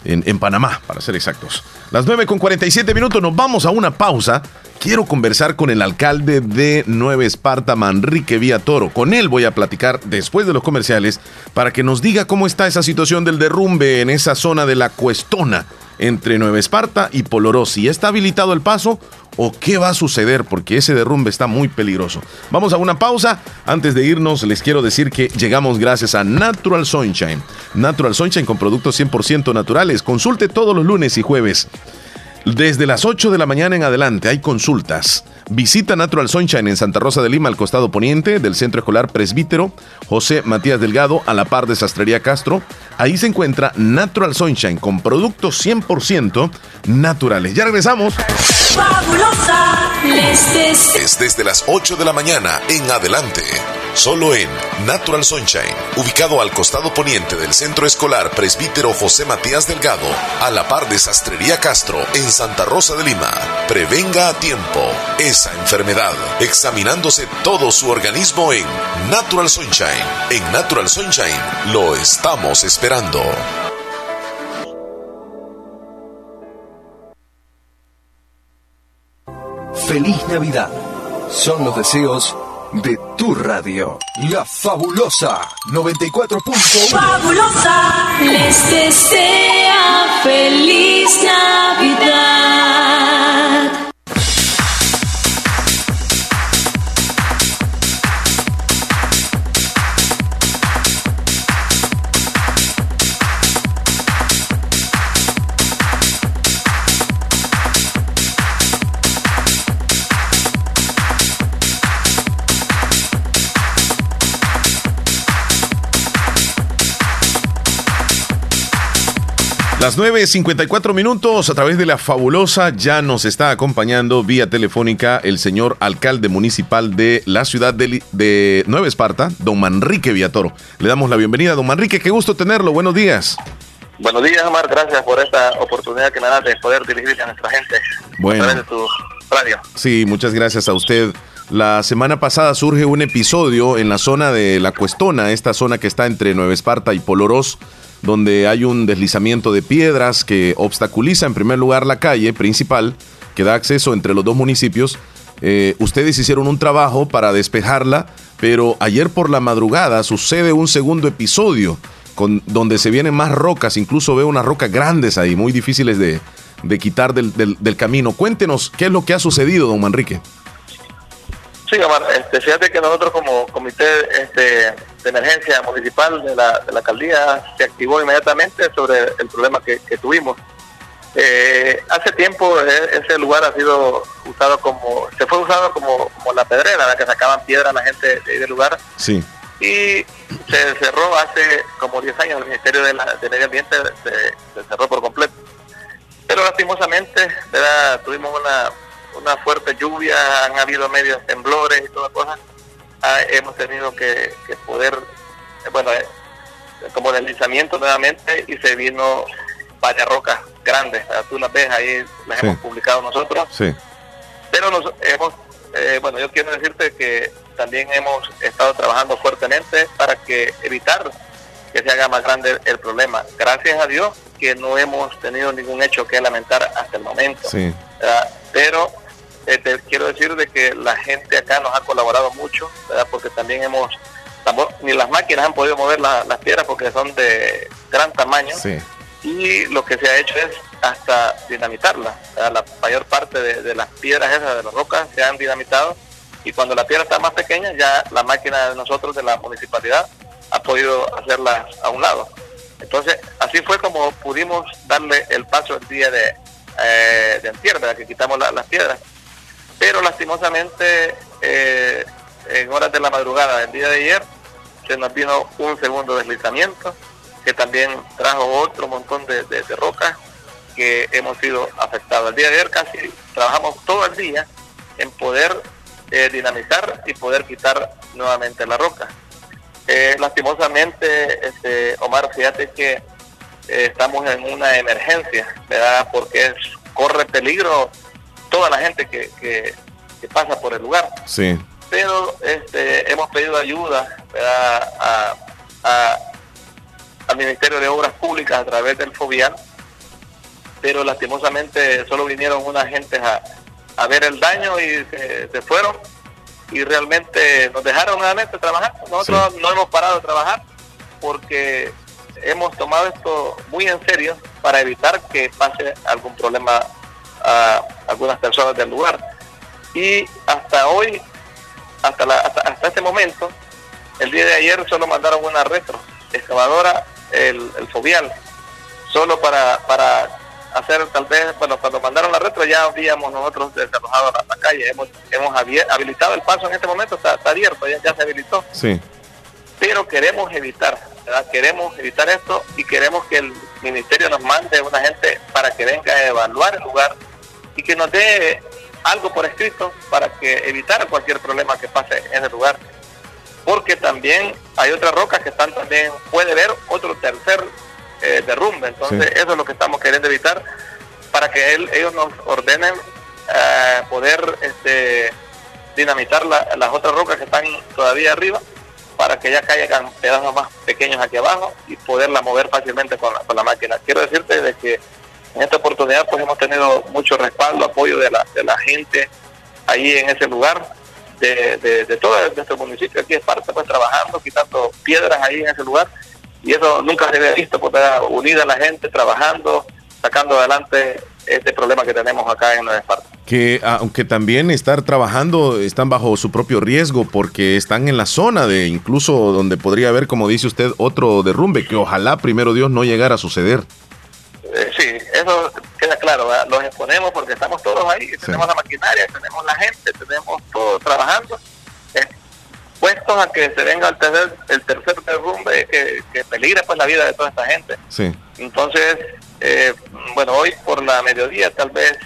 en, Panamá, para ser exactos. Las 9 con 47 minutos, nos vamos a una pausa. Quiero conversar con el alcalde de Nueva Esparta, Manrique Toro. Con él voy a platicar después de los comerciales para que nos diga cómo está esa situación del derrumbe en esa zona de la Cuestona entre Nueva Esparta y Polorossi. ¿Está habilitado el paso o qué va a suceder? Porque ese derrumbe está muy peligroso. Vamos a una pausa. Antes de irnos, les quiero decir que llegamos gracias a Natural Sunshine. Natural Sunshine con productos 100% naturales. Consulte todos los lunes y jueves. Desde las 8 de la mañana en adelante hay consultas. Visita Natural Sunshine en Santa Rosa de Lima, al costado poniente del Centro Escolar Presbítero José Matías Delgado, a la par de Sastrería Castro. Ahí se encuentra Natural Sunshine con productos 100% naturales. Ya regresamos. Fabulosa Es desde las 8 de la mañana en adelante. Solo en Natural Sunshine, ubicado al costado poniente del Centro Escolar Presbítero José Matías Delgado, a la par de Sastrería Castro, en Santa Rosa de Lima. Prevenga a tiempo esa enfermedad, examinándose todo su organismo en Natural Sunshine. En Natural Sunshine lo estamos esperando. Feliz Navidad. Son los deseos de tu radio. La fabulosa 94.1. Fabulosa les desea feliz Navidad. Las 9.54 minutos a través de la fabulosa ya nos está acompañando vía telefónica el señor alcalde municipal de la ciudad de, Nueva Esparta, don Manrique Villatoro. Le damos la bienvenida, don Manrique, qué gusto tenerlo, buenos días. Buenos días, Omar, gracias por esta oportunidad que me da de poder dirigirse a nuestra gente bueno, a través de tu radio. Sí, muchas gracias a usted. La semana pasada surge un episodio en la zona de La Cuestona, esta zona que está entre Nueva Esparta y Polorós, donde hay un deslizamiento de piedras que obstaculiza en primer lugar la calle principal que da acceso entre los dos municipios. Eh, ustedes hicieron un trabajo para despejarla, pero ayer por la madrugada sucede un segundo episodio con, donde se vienen más rocas, incluso veo unas rocas grandes ahí, muy difíciles de, quitar del, camino. Cuéntenos qué es lo que ha sucedido, don Manrique. Sí, Omar, este, fíjate que nosotros como comité este, de emergencia municipal de la, de la alcaldía se activó inmediatamente sobre el problema que, tuvimos. Eh, hace tiempo eh, ese lugar ha sido usado como, se fue usado como, como la pedrera, la que sacaban piedra a la gente de ese lugar. Sí. Y se cerró hace como 10 años, el Ministerio de, la- de Medio Ambiente se, se cerró por completo. Pero lastimosamente, ¿verdad? tuvimos una, una fuerte lluvia, han habido medios temblores y todas cosas. Ah, hemos tenido que, que poder, bueno, eh, como deslizamiento nuevamente y se vino varias rocas grandes. Tú las ves ahí, las Sí. hemos publicado nosotros. Sí. Pero nos hemos, eh, bueno, yo quiero decirte que también hemos estado trabajando fuertemente para que evitar que se haga más grande el problema. Gracias a Dios que no hemos tenido ningún hecho que lamentar hasta el momento. Sí. Pero eh, te quiero decir de que la gente acá nos ha colaborado mucho, ¿verdad? porque también hemos, tampoco- ni las máquinas han podido mover la- las piedras porque son de gran tamaño Sí. y lo que se ha hecho es hasta dinamitarla. ¿verdad? La mayor parte de, de las piedras esas, de las rocas, se han dinamitado y cuando la piedra está más pequeña, ya la máquina de nosotros, de la municipalidad, ha podido hacerlas a un lado. Entonces, así fue como pudimos darle el paso el día de, eh, de antier, ¿verdad? que quitamos la- las piedras. Pero lastimosamente, eh, en horas de la madrugada del día de ayer, se nos vino un segundo deslizamiento que también trajo otro montón de, de- rocas que hemos sido afectados. El día de ayer casi trabajamos todo el día en poder eh, dinamizar y poder quitar nuevamente la roca. Eh, lastimosamente, este, Omar, fíjate que eh, estamos en una emergencia, ¿verdad? Porque corre peligro toda la gente que, que- que pasa por el lugar Sí. pero este, hemos pedido ayuda a- a- al Ministerio de Obras Públicas a través del FOBIAN, pero lastimosamente solo vinieron unos agentes a, a ver el daño y se, se fueron y realmente nos dejaron nuevamente trabajar. Nosotros no hemos parado de trabajar porque hemos tomado esto muy en serio para evitar que pase algún problema a algunas personas del lugar. Y hasta hoy hasta, la, hasta, hasta este momento, el día de ayer solo mandaron una retro excavadora, el, el fobial, solo para, para hacer tal vez, bueno, cuando mandaron la retro ya habíamos nosotros desalojado la, la calle, hemos, hemos habi- habilitado el paso en este momento, está, está abierto, ya, ya se habilitó, Sí. pero queremos evitar, ¿verdad? queremos evitar esto y queremos que el ministerio nos mande una gente para que venga a evaluar el lugar y que nos dé algo por escrito para que evitar cualquier problema que pase en el lugar. Porque también hay otras rocas que están también, puede haber otro tercer eh, derrumbe. Entonces, Sí. eso es lo que estamos queriendo evitar para que él- ellos nos ordenen eh, poder este, dinamitar la- las otras rocas que están todavía arriba para que ya caigan pedazos más pequeños aquí abajo y poderla mover fácilmente con la, con la máquina. Quiero decirte de que en esta oportunidad pues hemos tenido mucho respaldo, apoyo de la, de la gente ahí en ese lugar, de, todo nuestro municipio, aquí es parte pues trabajando, quitando piedras ahí en ese lugar y eso nunca se había visto, pues unida la gente, trabajando, sacando adelante este problema que tenemos acá en Nueva Esparta. Que aunque también estar trabajando, están bajo su propio riesgo porque están en la zona de incluso donde podría haber, como dice usted, otro derrumbe que ojalá primero Dios no llegara a suceder. Todos ahí, tenemos la maquinaria, tenemos la gente, tenemos todo trabajando, eh, puestos a que se venga el tercer, el tercer derrumbe que, que peligre pues la vida de toda esta gente. Sí. Entonces, eh, bueno, hoy por la mediodía tal vez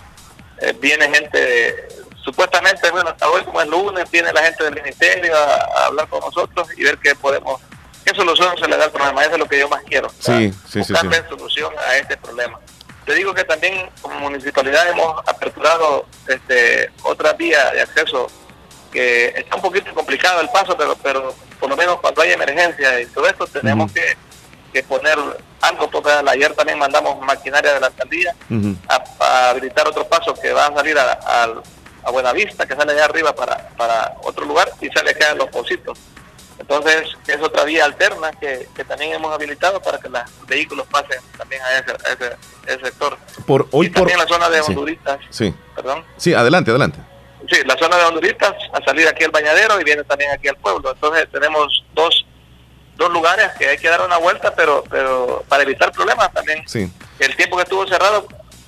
eh, viene gente, supuestamente, bueno, hasta hoy como es lunes, viene la gente del ministerio a, a hablar con nosotros y ver qué podemos, qué solución se le da al problema. Eso es lo que yo más quiero. Sí, sí, sí, sí. buscarle solución a este problema. Te digo que también como municipalidad hemos aperturado este, otra vía de acceso que está un poquito complicado el paso, pero pero por lo menos cuando hay emergencia y todo esto tenemos que, que poner algo, porque ayer también mandamos maquinaria de la alcaldía a, a habilitar otro paso que va a salir a, a, a Buenavista, que sale allá arriba para, para otro lugar y sale acá en los Positos. Entonces, es otra vía alterna que, que también hemos habilitado para que los vehículos pasen también a ese, a ese, ese sector. Por hoy y por también la zona de Sí. Honduritas, Sí. perdón. Sí, adelante, adelante. Sí, la zona de Honduritas, a salir aquí al bañadero y viene también aquí al pueblo. Entonces tenemos dos, dos lugares que hay que dar una vuelta, pero pero para evitar problemas también. Sí. El tiempo que estuvo cerrado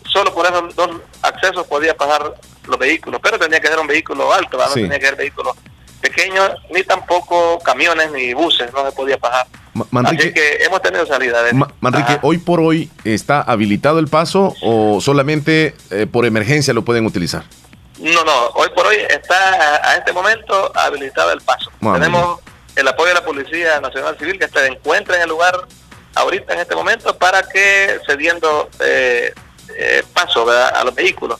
solo por esos dos accesos podía pasar los vehículos, pero tenía que ser un vehículo alto, no Sí. tenía que ser vehículos pequeños, ni tampoco camiones ni buses, no se podía pasar. Ma- Manrique, Así que hemos tenido salida de Ma- Manrique, hoy por hoy está habilitado el paso o solamente eh, por emergencia lo pueden utilizar. No, no, hoy por hoy está a, a este momento habilitado el paso. Muy Tenemos el apoyo de la Policía Nacional Civil que se encuentra en el lugar ahorita en este momento para que cediendo eh, eh, paso ¿verdad? a los vehículos.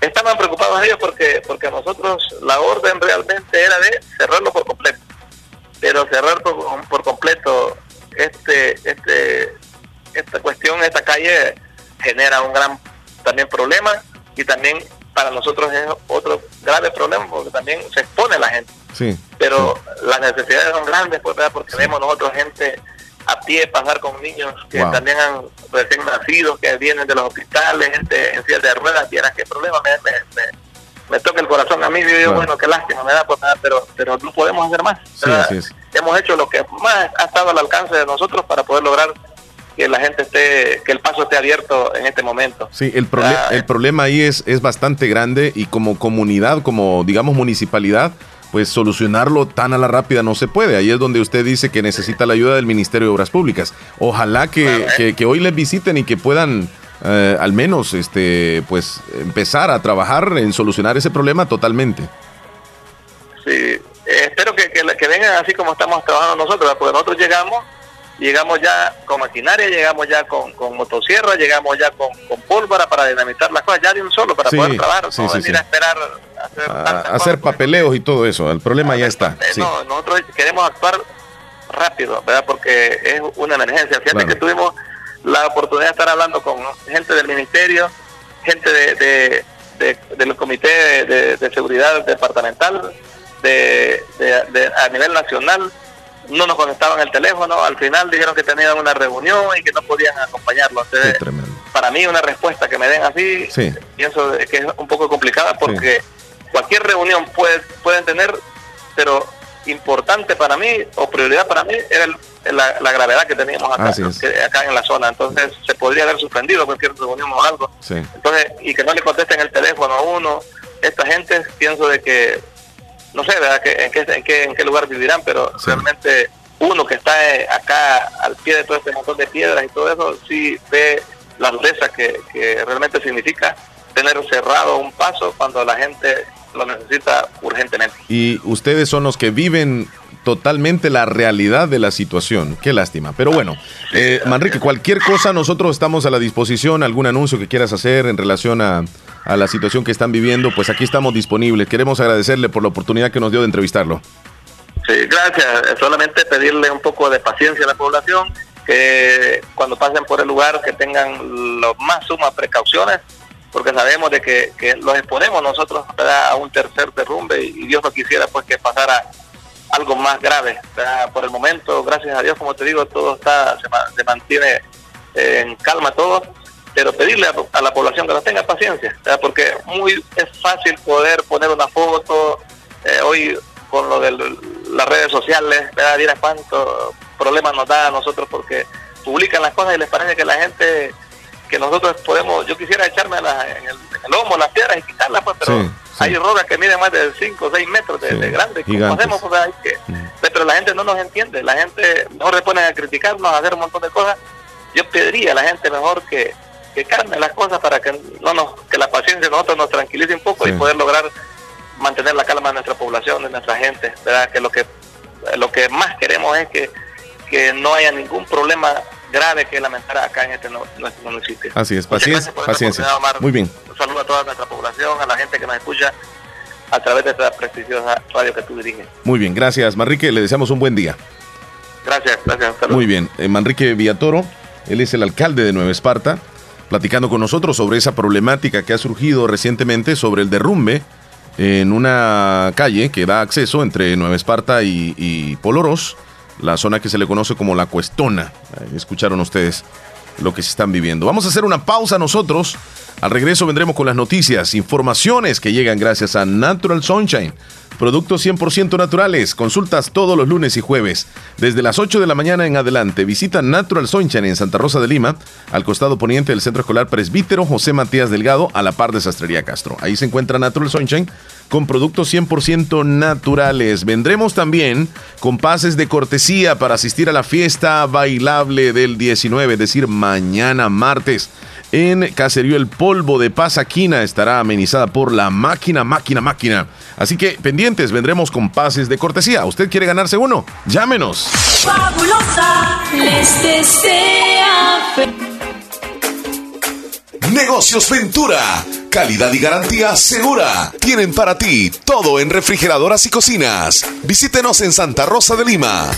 Estaban preocupados ellos porque porque nosotros la orden realmente era de cerrarlo por completo, pero cerrar por, por completo este este esta cuestión, esta calle genera un gran también problema y también para nosotros es otro grave problema porque también se expone la gente. Sí. Pero las necesidades son grandes, pues, ¿verdad? porque vemos nosotros gente a pie pasar con niños que Wow. también han recién nacidos, que vienen de los hospitales, gente en silla de ruedas, vieras qué problema, me, me, me- me toca el corazón a mí, yo digo, bueno, qué lástima, me da, pues, pero, pero no podemos hacer más. Sí, ¿verdad? así es. Hemos hecho lo que más ha estado al alcance de nosotros para poder lograr que la gente esté, que el paso esté abierto en este momento. Sí, el, Ah, el problema ahí es, es bastante grande y como comunidad, como digamos municipalidad, pues solucionarlo tan a la rápida no se puede. Ahí es donde usted dice que necesita la ayuda del Ministerio de Obras Públicas. Ojalá que, que- que hoy les visiten y que puedan eh, al menos este pues empezar a trabajar en solucionar ese problema totalmente. Sí, eh, espero que, que, que vengan así como estamos trabajando nosotros, porque nosotros llegamos, llegamos ya con maquinaria, llegamos ya con, con motosierra, llegamos ya con, con pólvora para dinamitar las cosas, ya de un solo para Sí, poder trabajar, sí, no sí, venir a esperar a hacer A- hacer papeleos y todo eso. El problema ya está. Eh. No, nosotros queremos actuar rápido, ¿verdad? Porque es una emergencia. Fíjate Claro. que tuvimos la oportunidad de estar hablando con gente del ministerio, gente de, de- de- del comité de, de- seguridad departamental, de, de- de- a nivel nacional. No nos conectaban el teléfono, al final dijeron que tenían una reunión y que no podían acompañarlo. Entonces, para mí una respuesta que me den así, Sí. pienso que es un poco complicada porque cualquier reunión puede, pueden tener, pero importante para mí o prioridad para mí era el- la, la gravedad que teníamos acá, que- acá en la zona. Entonces se podría haber suspendido cualquier reunión o algo. Entonces, y que no le contesten el teléfono a uno, esta gente pienso de que, no sé, ¿verdad? En, qué, en, qué, en qué lugar vivirán, pero realmente uno que está eh, acá al pie de todo este montón de piedras y todo eso, sí ve la dureza que, que realmente significa tener cerrado un paso cuando la gente lo necesita urgentemente. Y ustedes son los que viven totalmente la realidad de la situación. Qué lástima. Pero bueno, eh, Manrique, cualquier cosa, nosotros estamos a la disposición. Algún anuncio que quieras hacer en relación a, a la situación que están viviendo, pues aquí estamos disponibles. Queremos agradecerle por la oportunidad que nos dio de entrevistarlo. Sí, gracias. Solamente pedirle un poco de paciencia a la población, que cuando pasen por el lugar que tengan las más sumas precauciones, porque sabemos de que, que los exponemos nosotros a un tercer derrumbe y Dios no quisiera pues que pasara algo más grave. Por el momento, gracias a Dios, como te digo, todo está se, se mantiene eh, en calma todo, pero pedirle a, a la población que nos tenga paciencia, porque muy es fácil poder poner una foto eh, hoy con lo de las redes sociales, ¿verdad? Mira cuánto problemas nos da a nosotros porque publican las cosas y les parece que la gente que nosotros podemos, yo quisiera echarme la- en, el, en el lomo las piedras y quitarlas, pues, pero hay rocas que miden más de 5 o 6 metros de, de grande. ¿Cómo hacemos? Pues, hay que, Pero la gente no nos entiende, la gente no se pone a criticarnos, a hacer un montón de cosas. Yo pediría a la gente mejor que, que calme las cosas para que no nos, que la paciencia de nosotros nos tranquilice un poco y poder lograr mantener la calma de nuestra población, de nuestra gente, ¿verdad? Que lo que lo que más queremos es que, que no haya ningún problema grave que lamentar acá en este nu- nuestro municipio. Así es, paciencia, paciencia. Muy bien. Un saludo a toda nuestra población, a la gente que nos escucha a través de esta prestigiosa radio que tú diriges. Muy bien, gracias, Manrique. Le deseamos un buen día. Gracias, gracias. Muy bien, eh, Manrique Villatoro, él es el alcalde de Nueva Esparta, platicando con nosotros sobre esa problemática que ha surgido recientemente sobre el derrumbe en una calle que da acceso entre Nueva Esparta y, y Poloros, la zona que se le conoce como la Cuestona. Escucharon ustedes lo que se están viviendo. Vamos a hacer una pausa nosotros. Al regreso vendremos con las noticias, informaciones que llegan gracias a Natural Sunshine. Productos 100% naturales. Consultas todos los lunes y jueves. Desde las 8 de la mañana en adelante. Visita Natural Sunshine en Santa Rosa de Lima, al costado poniente del Centro Escolar Presbítero José Matías Delgado, a la par de Sastrería Castro. Ahí se encuentra Natural Sunshine con productos 100% naturales. Vendremos también con pases de cortesía para asistir a la fiesta bailable del 19, es decir, mañana martes. En Caserío El Polvo de Pasaquina estará amenizada por la máquina, máquina, máquina. Así que pendientes, vendremos con pases de cortesía. ¿Usted quiere ganarse uno? Llámenos. Fabulosa les desea Negocios Ventura. Calidad y garantía segura. Tienen para ti todo en refrigeradoras y cocinas. Visítenos en Santa Rosa de Lima.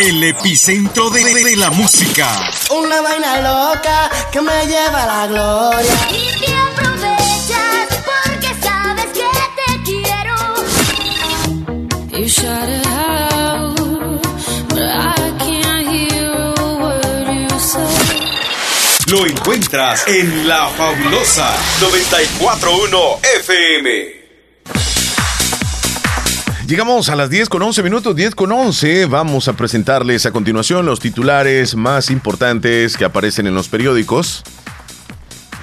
El epicentro de, de la música. Una vaina loca que me lleva a la gloria. Y te aprovechas porque sabes que te quiero. You shout it out, but I can't hear a word you say. Lo encuentras en La Fabulosa 941 FM. Llegamos a las 10 con 11 minutos, 10 con 11. Vamos a presentarles a continuación los titulares más importantes que aparecen en los periódicos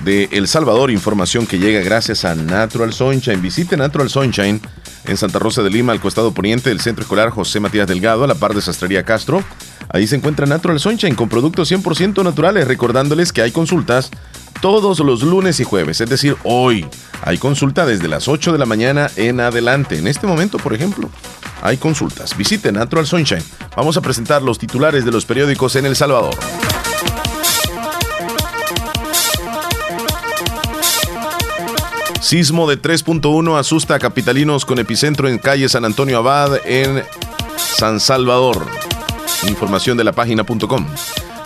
de El Salvador. Información que llega gracias a Natural Sunshine. Visite Natural Sunshine en Santa Rosa de Lima, al costado poniente del Centro Escolar José Matías Delgado, a la par de Sastrería Castro. Ahí se encuentra Natural Sunshine con productos 100% naturales, recordándoles que hay consultas todos los lunes y jueves, es decir, hoy. Hay consulta desde las 8 de la mañana en adelante. En este momento, por ejemplo, hay consultas. Visite Natural Sunshine. Vamos a presentar los titulares de los periódicos en El Salvador. Sismo de 3.1 asusta a capitalinos con epicentro en calle San Antonio Abad en San Salvador. Información de la página.com.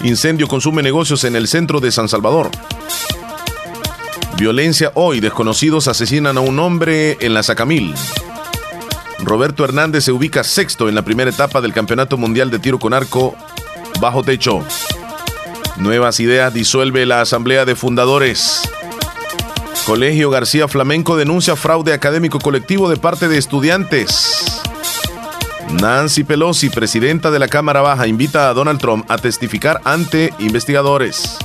Incendio consume negocios en el centro de San Salvador. Violencia hoy. Desconocidos asesinan a un hombre en la Sacamil. Roberto Hernández se ubica sexto en la primera etapa del Campeonato Mundial de Tiro con Arco bajo techo. Nuevas ideas disuelve la Asamblea de Fundadores. Colegio García Flamenco denuncia fraude académico colectivo de parte de estudiantes. Nancy Pelosi, presidenta de la Cámara Baja, invita a Donald Trump a testificar ante investigadores.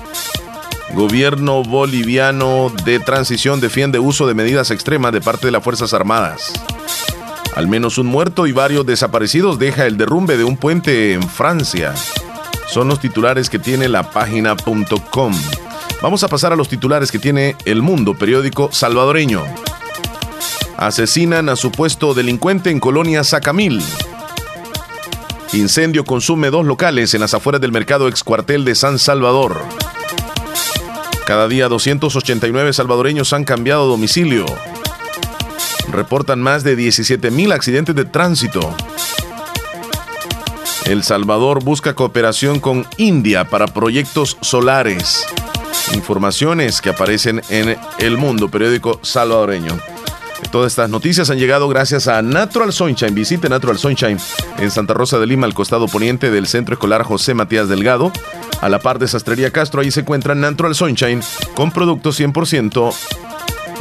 Gobierno boliviano de transición defiende uso de medidas extremas de parte de las Fuerzas Armadas. Al menos un muerto y varios desaparecidos deja el derrumbe de un puente en Francia. Son los titulares que tiene la página.com. Vamos a pasar a los titulares que tiene El Mundo, periódico salvadoreño. Asesinan a supuesto delincuente en colonia Sacamil. Incendio consume dos locales en las afueras del mercado ex cuartel de San Salvador. Cada día 289 salvadoreños han cambiado domicilio. Reportan más de 17 mil accidentes de tránsito. El Salvador busca cooperación con India para proyectos solares. Informaciones que aparecen en El Mundo, periódico salvadoreño. Todas estas noticias han llegado gracias a Natural Sunshine. Visite Natural Sunshine en Santa Rosa de Lima, al costado poniente del Centro Escolar José Matías Delgado. A la par de Sastrería Castro, ahí se encuentra Natural Sunshine con productos 100%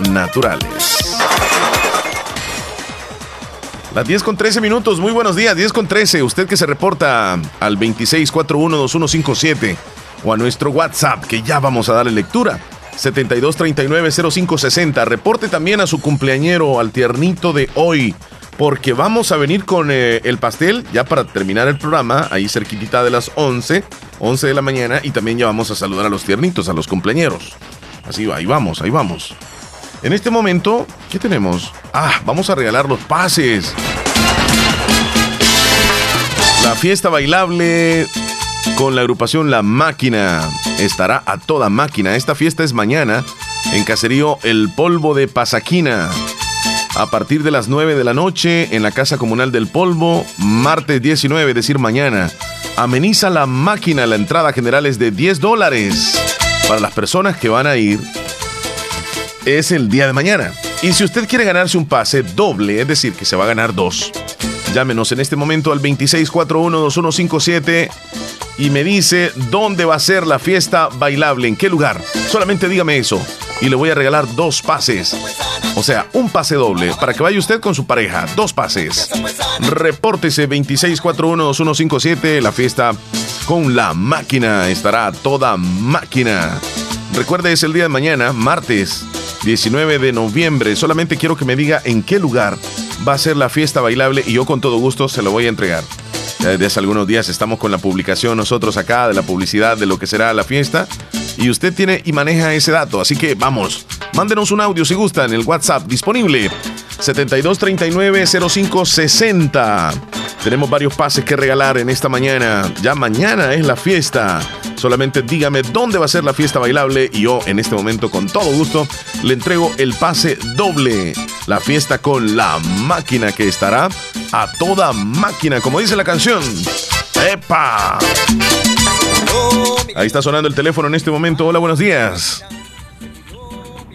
naturales. Las 10 con 13 minutos, muy buenos días, 10 con 13. Usted que se reporta al 26412157 o a nuestro WhatsApp, que ya vamos a darle lectura. 72390560. Reporte también a su cumpleañero, al tiernito de hoy, porque vamos a venir con eh, el pastel ya para terminar el programa, ahí cerquitita de las 11, 11 de la mañana, y también ya vamos a saludar a los tiernitos, a los cumpleañeros. Así va, ahí vamos, ahí vamos. En este momento, ¿qué tenemos? Ah, vamos a regalar los pases. La fiesta bailable con la agrupación La Máquina. Estará a toda máquina. Esta fiesta es mañana en Caserío El Polvo de Pasaquina. A partir de las 9 de la noche en la Casa Comunal del Polvo, martes 19, es decir, mañana. Ameniza La Máquina. La entrada general es de 10 dólares. Para las personas que van a ir, es el día de mañana. Y si usted quiere ganarse un pase doble, es decir, que se va a ganar dos, llámenos en este momento al 26412157 y me dice dónde va a ser la fiesta bailable, en qué lugar. Solamente dígame eso. y le voy a regalar dos pases. O sea, un pase doble para que vaya usted con su pareja. Dos pases. Repórtese 2641-2157. La fiesta con la máquina estará toda máquina. Recuerde, es el día de mañana, martes 19 de noviembre. Solamente quiero que me diga en qué lugar va a ser la fiesta bailable y yo con todo gusto se lo voy a entregar. Desde hace algunos días estamos con la publicación nosotros acá de la publicidad de lo que será la fiesta y usted tiene y maneja ese dato, así que vamos, mándenos un audio si gusta en el WhatsApp disponible 7239-0560. Tenemos varios pases que regalar en esta mañana. Ya mañana es la fiesta. Solamente dígame dónde va a ser la fiesta bailable y yo en este momento con todo gusto le entrego el pase doble. La fiesta con la máquina que estará a toda máquina, como dice la canción. ¡Epa! Ahí está sonando el teléfono en este momento. Hola, buenos días.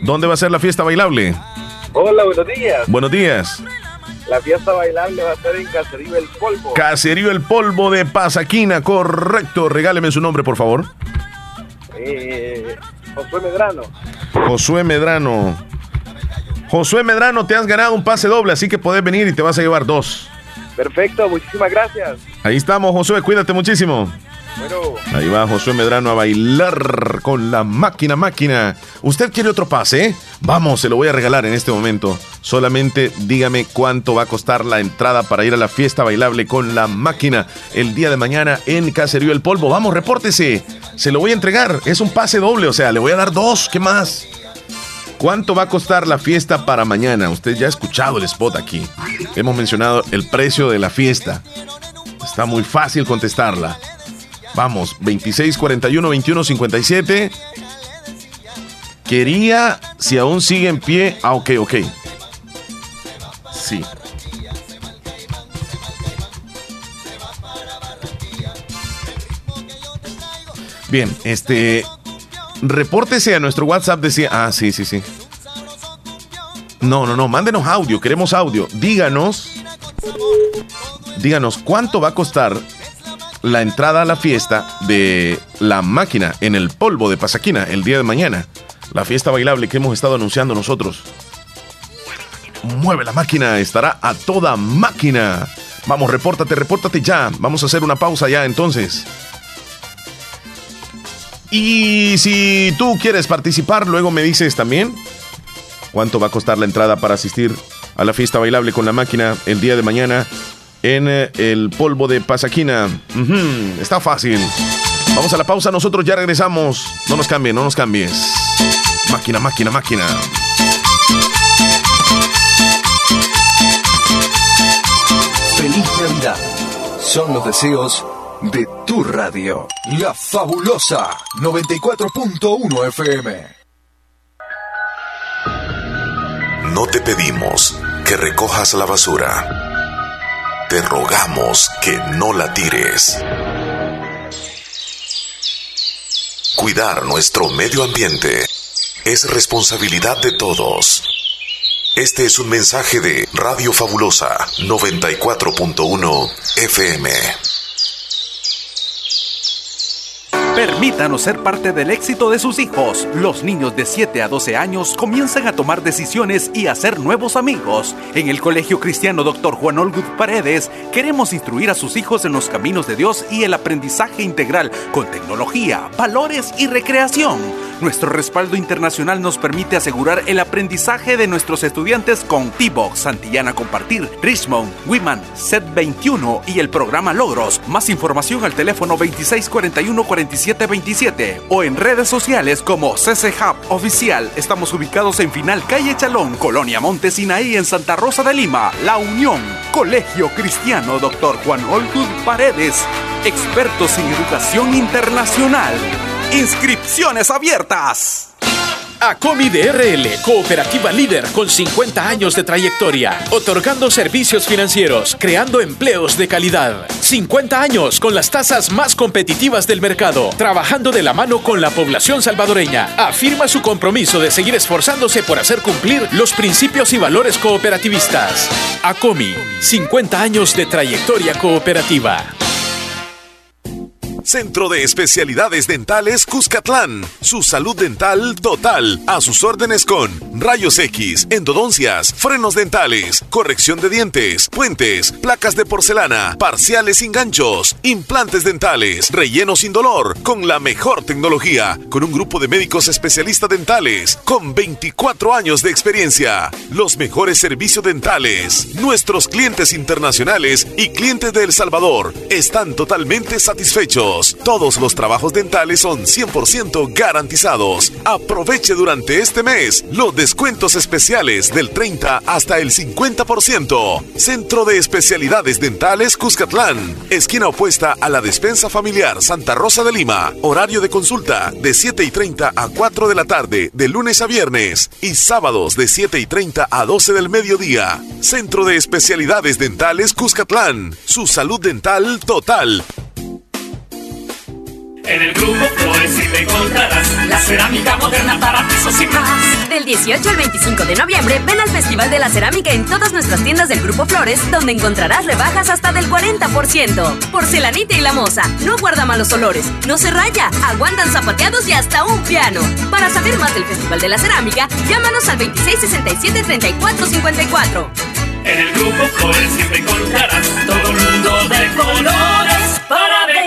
¿Dónde va a ser la fiesta bailable? Hola, buenos días. Buenos días. La fiesta bailable va a ser en Caserío El Polvo. Caserío El Polvo de Pasaquina, correcto. Regáleme su nombre, por favor. Eh, Josué Medrano. Josué Medrano. Josué Medrano, te has ganado un pase doble, así que podés venir y te vas a llevar dos. Perfecto, muchísimas gracias. Ahí estamos, Josué, cuídate muchísimo. Ahí va Josué Medrano a bailar con la máquina máquina. ¿Usted quiere otro pase? Vamos, se lo voy a regalar en este momento. Solamente dígame cuánto va a costar la entrada para ir a la fiesta bailable con la máquina el día de mañana en Caserío El Polvo. Vamos, repórtese. Se lo voy a entregar. Es un pase doble, o sea, le voy a dar dos. ¿Qué más? ¿Cuánto va a costar la fiesta para mañana? Usted ya ha escuchado el spot aquí. Hemos mencionado el precio de la fiesta. Está muy fácil contestarla. Vamos, 26 41 21 57. Quería, si aún sigue en pie. Ah, ok, ok. Sí. Bien, este. Repórtese a nuestro WhatsApp. Decía. Ah, sí, sí, sí. No, no, no. Mándenos audio. Queremos audio. Díganos. Díganos cuánto va a costar la entrada a la fiesta de la máquina en el polvo de Pasaquina el día de mañana. La fiesta bailable que hemos estado anunciando nosotros. Mueve la máquina, estará a toda máquina. Vamos, repórtate, repórtate ya. Vamos a hacer una pausa ya entonces. Y si tú quieres participar, luego me dices también cuánto va a costar la entrada para asistir a la fiesta bailable con la máquina el día de mañana en eh, el polvo de Pasaquina. Está fácil. Vamos a la pausa, nosotros ya regresamos. No nos cambien, no nos cambies. Máquina, máquina, máquina. Feliz Navidad. Son los deseos de tu radio. La fabulosa 94.1 FM. No te pedimos que recojas la basura. Te rogamos que no la tires. Cuidar nuestro medio ambiente es responsabilidad de todos. Este es un mensaje de Radio Fabulosa 94.1 FM. Permítanos ser parte del éxito de sus hijos. Los niños de 7 a 12 años comienzan a tomar decisiones y a hacer nuevos amigos. En el Colegio Cristiano Dr. Juan Olgud Paredes queremos instruir a sus hijos en los caminos de Dios y el aprendizaje integral con tecnología, valores y recreación. Nuestro respaldo internacional nos permite asegurar el aprendizaje de nuestros estudiantes con T-Box, Santillana Compartir, Richmond, Wiman, Set 21 y el programa Logros. Más información al teléfono 2641-4727 o en redes sociales como CC Hub Oficial. Estamos ubicados en Final Calle Chalón, Colonia Montesinaí en Santa Rosa de Lima, La Unión, Colegio Cristiano Dr. Juan Olgud Paredes, expertos en educación internacional. Inscripciones abiertas. ACOMI DRL, cooperativa líder con 50 años de trayectoria, otorgando servicios financieros, creando empleos de calidad. 50 años con las tasas más competitivas del mercado, trabajando de la mano con la población salvadoreña. Afirma su compromiso de seguir esforzándose por hacer cumplir los principios y valores cooperativistas. ACOMI, 50 años de trayectoria cooperativa. Centro de Especialidades Dentales Cuscatlán. Su salud dental total. A sus órdenes con rayos X, endodoncias, frenos dentales, corrección de dientes, puentes, placas de porcelana, parciales sin ganchos, implantes dentales, relleno sin dolor, con la mejor tecnología, con un grupo de médicos especialistas dentales, con 24 años de experiencia. Los mejores servicios dentales. Nuestros clientes internacionales y clientes de El Salvador están totalmente satisfechos. Todos los trabajos dentales son 100% garantizados. Aproveche durante este mes los descuentos especiales del 30 hasta el 50%. Centro de Especialidades Dentales Cuscatlán, esquina opuesta a la despensa familiar Santa Rosa de Lima. Horario de consulta de 7 y 30 a 4 de la tarde, de lunes a viernes y sábados de 7 y 30 a 12 del mediodía. Centro de Especialidades Dentales Cuscatlán, su salud dental total. En el grupo Flores te encontrarás la cerámica moderna para pisos y más. Del 18 al 25 de noviembre, ven al Festival de la Cerámica en todas nuestras tiendas del Grupo Flores, donde encontrarás rebajas hasta del 40%. Porcelanita y la moza, no guarda malos olores, no se raya, aguantan zapateados y hasta un piano. Para saber más del Festival de la Cerámica, llámanos al 2667-3454. En el grupo Flores sí te encontrarás todo un mundo de colores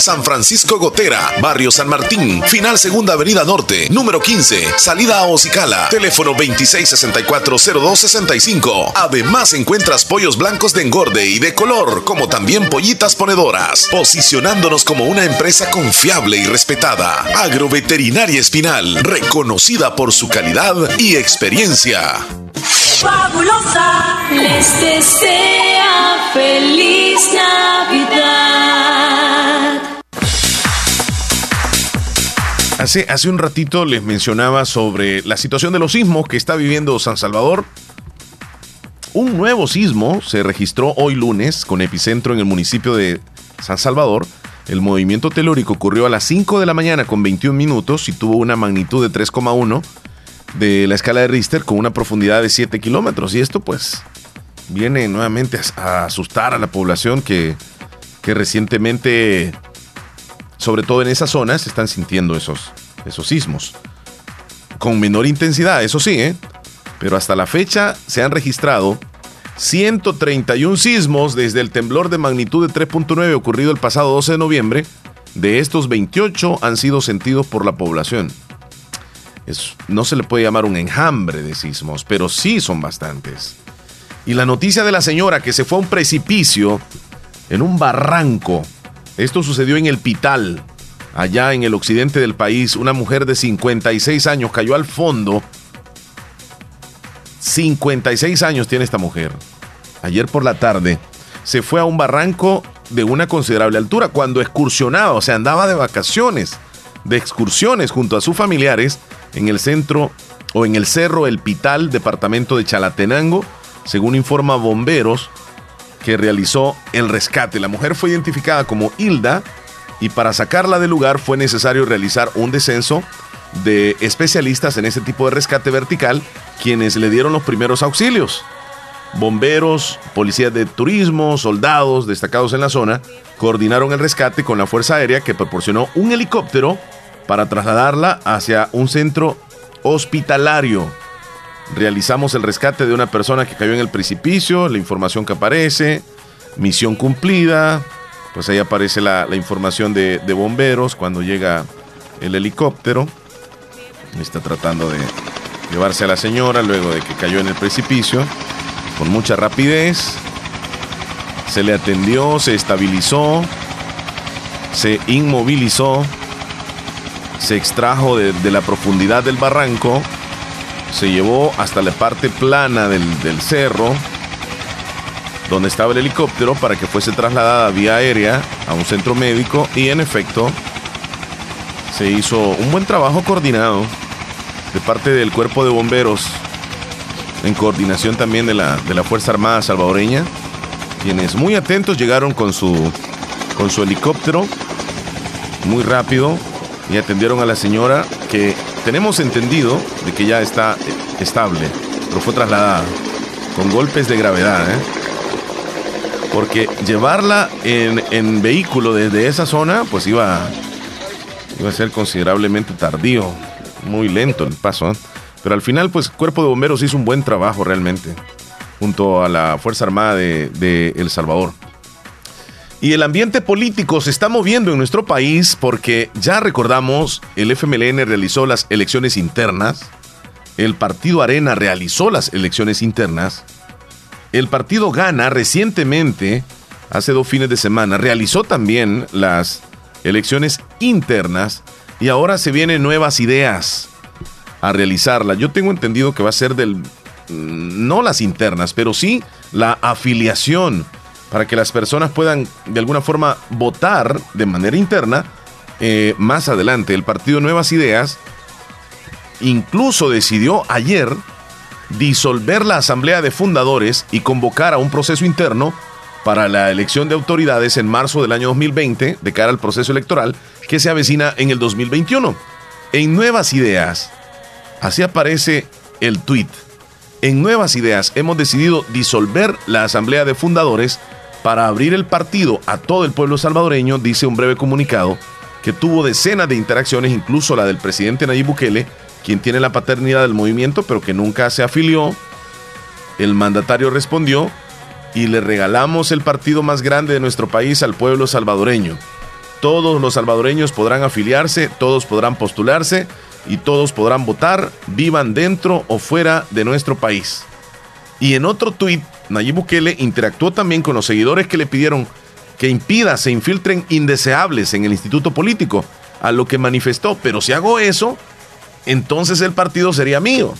San Francisco Gotera, Barrio San Martín, Final Segunda Avenida Norte, número 15, salida a Ocicala, teléfono 2664-0265. Además encuentras pollos blancos de engorde y de color, como también pollitas ponedoras, posicionándonos como una empresa confiable y respetada. Agroveterinaria Espinal, reconocida por su calidad y experiencia. Fabulosa les desea feliz Navidad. Hace, un ratito les mencionaba sobre la situación de los sismos que está viviendo San Salvador. Un nuevo sismo se registró hoy lunes con epicentro en el municipio de San Salvador. El movimiento telúrico ocurrió a las 5 de la mañana con 21 minutos y tuvo una magnitud de 3,1 de la escala de Richter con una profundidad de 7 kilómetros. Y esto pues viene nuevamente a asustar a la población que recientemente, sobre todo en esas zonas, están sintiendo esos, esos sismos. Con menor intensidad, eso sí, ¿eh? pero hasta la fecha se han registrado 131 sismos desde el temblor de magnitud de 3.9 ocurrido el pasado 12 de noviembre. De estos 28 han sido sentidos por la población. No se le puede llamar un enjambre de sismos, pero sí son bastantes. Y la noticia de la señora que se fue a un precipicio en un barranco. Esto sucedió en el Pital, allá en el occidente del país. Una mujer de 56 años cayó al fondo. 56 años tiene esta mujer. Ayer por la tarde se fue a un barranco de una considerable altura cuando excursionaba, o sea, andaba de vacaciones, de excursiones junto a sus familiares en el centro o en el cerro El Pital, departamento de Chalatenango, según informa bomberos que realizó el rescate. La mujer fue identificada como Hilda y para sacarla del lugar fue necesario realizar un descenso de especialistas en ese tipo de rescate vertical, quienes le dieron los primeros auxilios. Bomberos, policías de turismo, soldados destacados en la zona coordinaron el rescate con la Fuerza Aérea que proporcionó un helicóptero para trasladarla hacia un centro hospitalario. Realizamos el rescate de una persona que cayó en el precipicio, la información que aparece, misión cumplida, pues ahí aparece la, la información de, bomberos cuando llega el helicóptero. Está tratando de llevarse a la señora luego de que cayó en el precipicio con mucha rapidez. Se le atendió, se estabilizó, se inmovilizó, se extrajo de, de la profundidad del barranco, se llevó hasta la parte plana del, del cerro, donde estaba el helicóptero, para que fuese trasladada vía aérea a un centro médico y en efecto se hizo un buen trabajo coordinado de parte del cuerpo de bomberos, en coordinación también de la, de la Fuerza Armada salvadoreña, quienes muy atentos llegaron con su, con su helicóptero, muy rápido, y atendieron a la señora que tenemos entendido de que ya está eh, estable, pero fue trasladada con golpes de gravedad, ¿eh? Porque llevarla en, en vehículo desde esa zona, pues iba, iba a ser considerablemente tardío, muy lento el paso. ¿eh? Pero al final, pues Cuerpo de Bomberos hizo un buen trabajo realmente, junto a la Fuerza Armada de, de El Salvador. Y el ambiente político se está moviendo en nuestro país porque ya recordamos, el FMLN realizó las elecciones internas, el partido Arena realizó las elecciones internas, el partido Gana recientemente, hace dos fines de semana, realizó también las elecciones internas y ahora se vienen nuevas ideas a realizarlas. Yo tengo entendido que va a ser del, mm, no las internas, pero sí la afiliación para que las personas puedan de alguna forma votar de manera interna eh, más adelante. El partido Nuevas Ideas incluso decidió ayer disolver la asamblea de fundadores y convocar a un proceso interno para la elección de autoridades en marzo del año 2020 de cara al proceso electoral que se avecina en el 2021. En Nuevas Ideas, así aparece el tuit. En Nuevas Ideas hemos decidido disolver la asamblea de fundadores para abrir el partido a todo el pueblo salvadoreño, dice un breve comunicado que tuvo decenas de interacciones, incluso la del presidente Nayib Bukele, quien tiene la paternidad del movimiento, pero que nunca se afilió. El mandatario respondió y le regalamos el partido más grande de nuestro país al pueblo salvadoreño. Todos los salvadoreños podrán afiliarse, todos podrán postularse y todos podrán votar, vivan dentro o fuera de nuestro país. Y en otro tuit, Nayib Bukele interactuó también con los seguidores que le pidieron que impida se infiltren indeseables en el instituto político, a lo que manifestó, pero si hago eso, entonces el partido sería mío.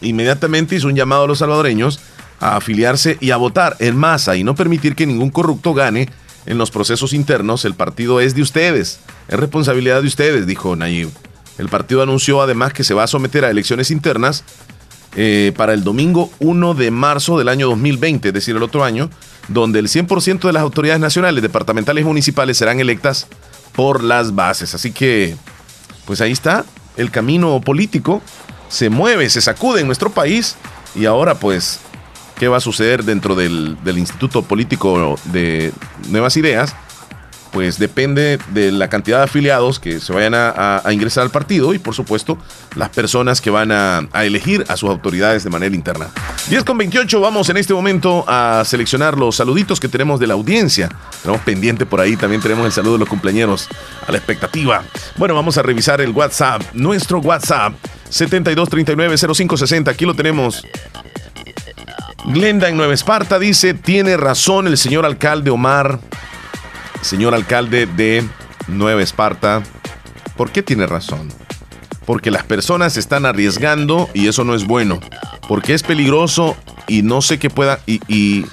Inmediatamente hizo un llamado a los salvadoreños a afiliarse y a votar en masa y no permitir que ningún corrupto gane en los procesos internos. El partido es de ustedes, es responsabilidad de ustedes, dijo Nayib. El partido anunció además que se va a someter a elecciones internas eh, para el domingo 1 de marzo del año 2020, es decir, el otro año, donde el 100% de las autoridades nacionales, departamentales y municipales serán electas por las bases. Así que, pues ahí está, el camino político se mueve, se sacude en nuestro país y ahora pues, ¿qué va a suceder dentro del, del Instituto Político de Nuevas Ideas? Pues depende de la cantidad de afiliados que se vayan a, ingresar al partido y por supuesto las personas que van a, a elegir a sus autoridades de manera interna. 10 con 28, vamos en este momento a seleccionar los saluditos que tenemos de la audiencia. Tenemos pendiente por ahí, también tenemos el saludo de los cumpleaños a la expectativa. Bueno, vamos a revisar el WhatsApp, nuestro WhatsApp 72390560, aquí lo tenemos. Glenda en Nueva Esparta dice, tiene razón el señor alcalde Omar, señor alcalde de Nueva Esparta. ¿Por qué tiene razón? Porque las personas se están arriesgando y eso no es bueno. Porque es peligroso y no sé qué pueda... Y, y,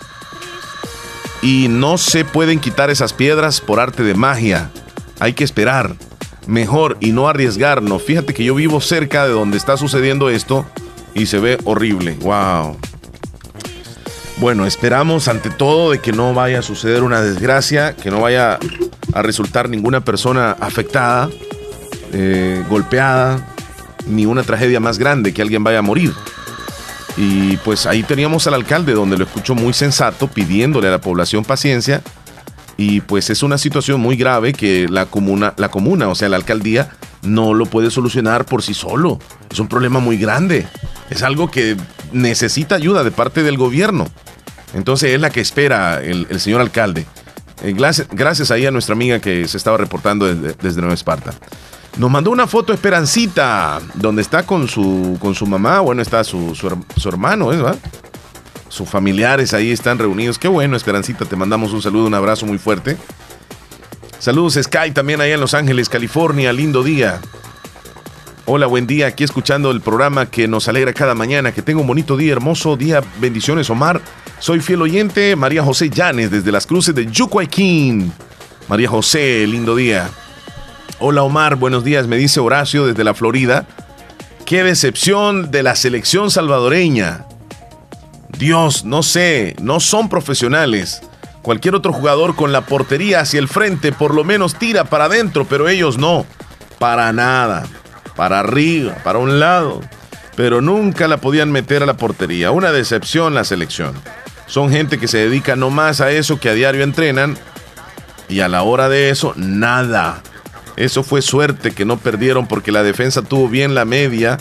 y no se pueden quitar esas piedras por arte de magia. Hay que esperar. Mejor y no arriesgarnos. Fíjate que yo vivo cerca de donde está sucediendo esto y se ve horrible. Wow. Bueno, esperamos ante todo de que no vaya a suceder una desgracia, que no vaya a resultar ninguna persona afectada, eh, golpeada, ni una tragedia más grande, que alguien vaya a morir. Y pues ahí teníamos al alcalde, donde lo escucho muy sensato, pidiéndole a la población paciencia. Y pues es una situación muy grave que la comuna, la comuna, o sea, la alcaldía, no lo puede solucionar por sí solo. Es un problema muy grande. Es algo que necesita ayuda de parte del gobierno. Entonces es la que espera el, señor alcalde. Eh, gracias, gracias ahí a nuestra amiga que se estaba reportando desde, desde Nueva Esparta. Nos mandó una foto Esperancita, donde está con su, con su mamá, bueno, está su, su, her- su hermano, ¿es verdad? Sus familiares ahí están reunidos. Qué bueno, Esperancita, te mandamos un saludo, un abrazo muy fuerte. Saludos Sky también allá en Los Ángeles, California, lindo día. Hola, buen día, aquí escuchando el programa que nos alegra cada mañana. Que tenga un bonito día, hermoso día. Bendiciones, Omar. Soy fiel oyente, María José Llanes, desde las cruces de Yucuayquín. María José, lindo día. Hola Omar, buenos días, me dice Horacio desde la Florida. Qué decepción de la selección salvadoreña. Dios, no sé, no son profesionales. Cualquier otro jugador con la portería hacia el frente por lo menos tira para adentro, pero ellos no. Para nada. Para arriba, para un lado. Pero nunca la podían meter a la portería. Una decepción la selección. Son gente que se dedica no más a eso que a diario entrenan. Y a la hora de eso, nada. Eso fue suerte que no perdieron porque la defensa tuvo bien la media.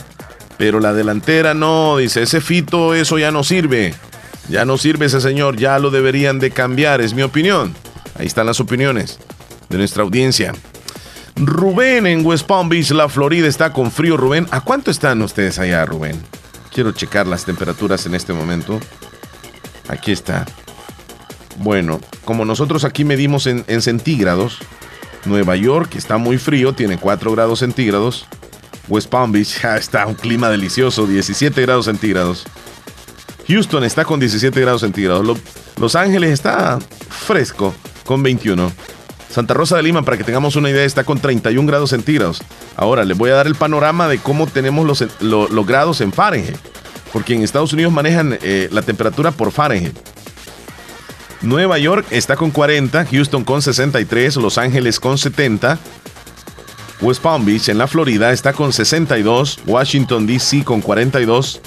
Pero la delantera no, dice, ese fito, eso ya no sirve. Ya no sirve ese señor, ya lo deberían de cambiar, es mi opinión. Ahí están las opiniones de nuestra audiencia. Rubén en West Palm Beach, la Florida, está con frío. Rubén, ¿a cuánto están ustedes allá, Rubén? Quiero checar las temperaturas en este momento. Aquí está. Bueno, como nosotros aquí medimos en, en centígrados, Nueva York está muy frío, tiene 4 grados centígrados. West Palm Beach [laughs] está un clima delicioso, 17 grados centígrados. Houston está con 17 grados centígrados. Lo- Los Ángeles está fresco con 21. Santa Rosa de Lima, para que tengamos una idea, está con 31 grados centígrados. Ahora les voy a dar el panorama de cómo tenemos los, lo- los grados en Fahrenheit. Porque en Estados Unidos manejan eh, la temperatura por Fahrenheit. Nueva York está con 40, Houston con 63, Los Ángeles con 70, West Palm Beach en la Florida está con 62, Washington DC con 42,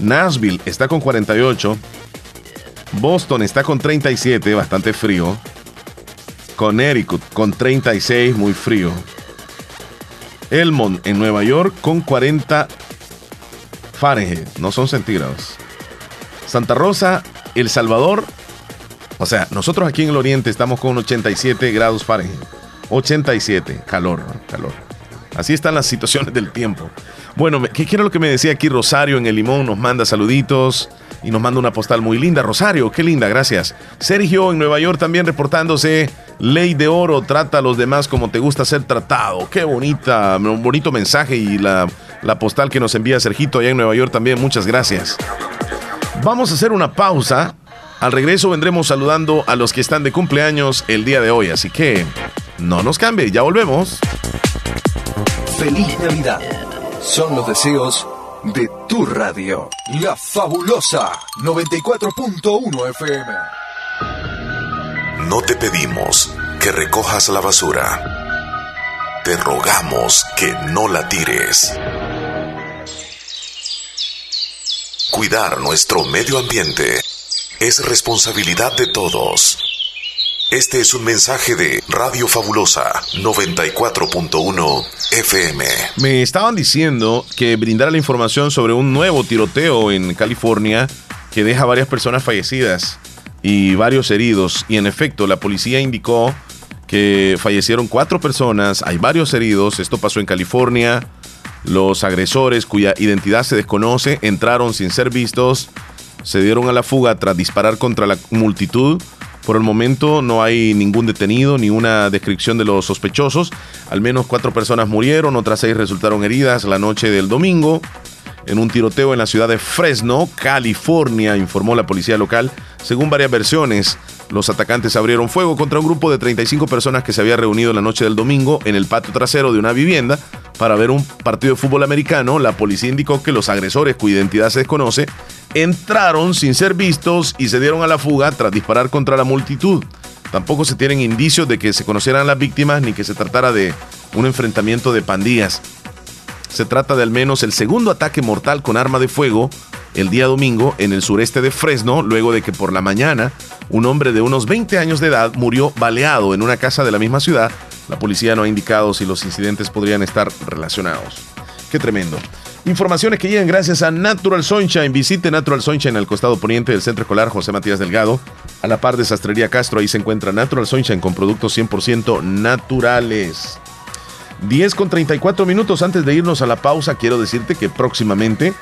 Nashville está con 48, Boston está con 37, bastante frío, Connecticut con 36, muy frío, Elmont en Nueva York con 40 Fahrenheit, no son centígrados. Santa Rosa, El Salvador, o sea, nosotros aquí en el oriente estamos con 87 grados Fahrenheit. 87, calor, calor. Así están las situaciones del tiempo. Bueno, ¿qué quiero lo que me decía aquí Rosario en el Limón? Nos manda saluditos y nos manda una postal muy linda. Rosario, qué linda, gracias. Sergio en Nueva York también reportándose. Ley de oro, trata a los demás como te gusta ser tratado. Qué bonita, un bonito mensaje y la, la postal que nos envía Sergito allá en Nueva York también. Muchas gracias. Vamos a hacer una pausa. Al regreso vendremos saludando a los que están de cumpleaños el día de hoy, así que no nos cambie, ya volvemos. Feliz Navidad. Son los deseos de tu radio. La fabulosa 94.1 FM. No te pedimos que recojas la basura. Te rogamos que no la tires. Cuidar nuestro medio ambiente es responsabilidad de todos. Este es un mensaje de Radio Fabulosa 94.1 FM. Me estaban diciendo que brindara la información sobre un nuevo tiroteo en California que deja varias personas fallecidas y varios heridos. Y en efecto, la policía indicó que fallecieron cuatro personas, hay varios heridos. Esto pasó en California. Los agresores, cuya identidad se desconoce, entraron sin ser vistos, se dieron a la fuga tras disparar contra la multitud. Por el momento no hay ningún detenido ni una descripción de los sospechosos. Al menos cuatro personas murieron, otras seis resultaron heridas la noche del domingo en un tiroteo en la ciudad de Fresno, California, informó la policía local. Según varias versiones, los atacantes abrieron fuego contra un grupo de 35 personas que se había reunido la noche del domingo en el patio trasero de una vivienda para ver un partido de fútbol americano. La policía indicó que los agresores, cuya identidad se desconoce, entraron sin ser vistos y se dieron a la fuga tras disparar contra la multitud. Tampoco se tienen indicios de que se conocieran las víctimas ni que se tratara de un enfrentamiento de pandillas. Se trata de al menos el segundo ataque mortal con arma de fuego el día domingo en el sureste de Fresno, luego de que por la mañana un hombre de unos 20 años de edad murió baleado en una casa de la misma ciudad. La policía no ha indicado si los incidentes podrían estar relacionados. Qué tremendo. Informaciones que llegan gracias a Natural Sunshine. Visite Natural Sunshine al costado poniente del Centro Escolar José Matías Delgado. A la par de Sastrería Castro, ahí se encuentra Natural Sunshine con productos 100% naturales. 10 con 34 minutos antes de irnos a la pausa, quiero decirte que próximamente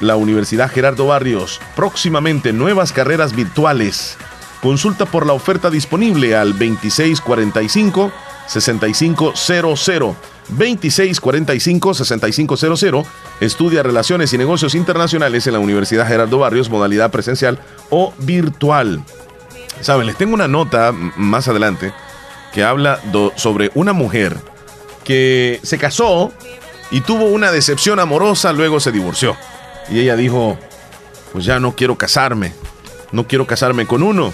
la Universidad Gerardo Barrios, próximamente nuevas carreras virtuales. Consulta por la oferta disponible al 2645 6500. 2645 6500. Estudia Relaciones y Negocios Internacionales en la Universidad Gerardo Barrios, modalidad presencial o virtual. Saben, les tengo una nota más adelante que habla sobre una mujer que se casó y tuvo una decepción amorosa, luego se divorció. Y ella dijo, pues ya no quiero casarme, no quiero casarme con uno,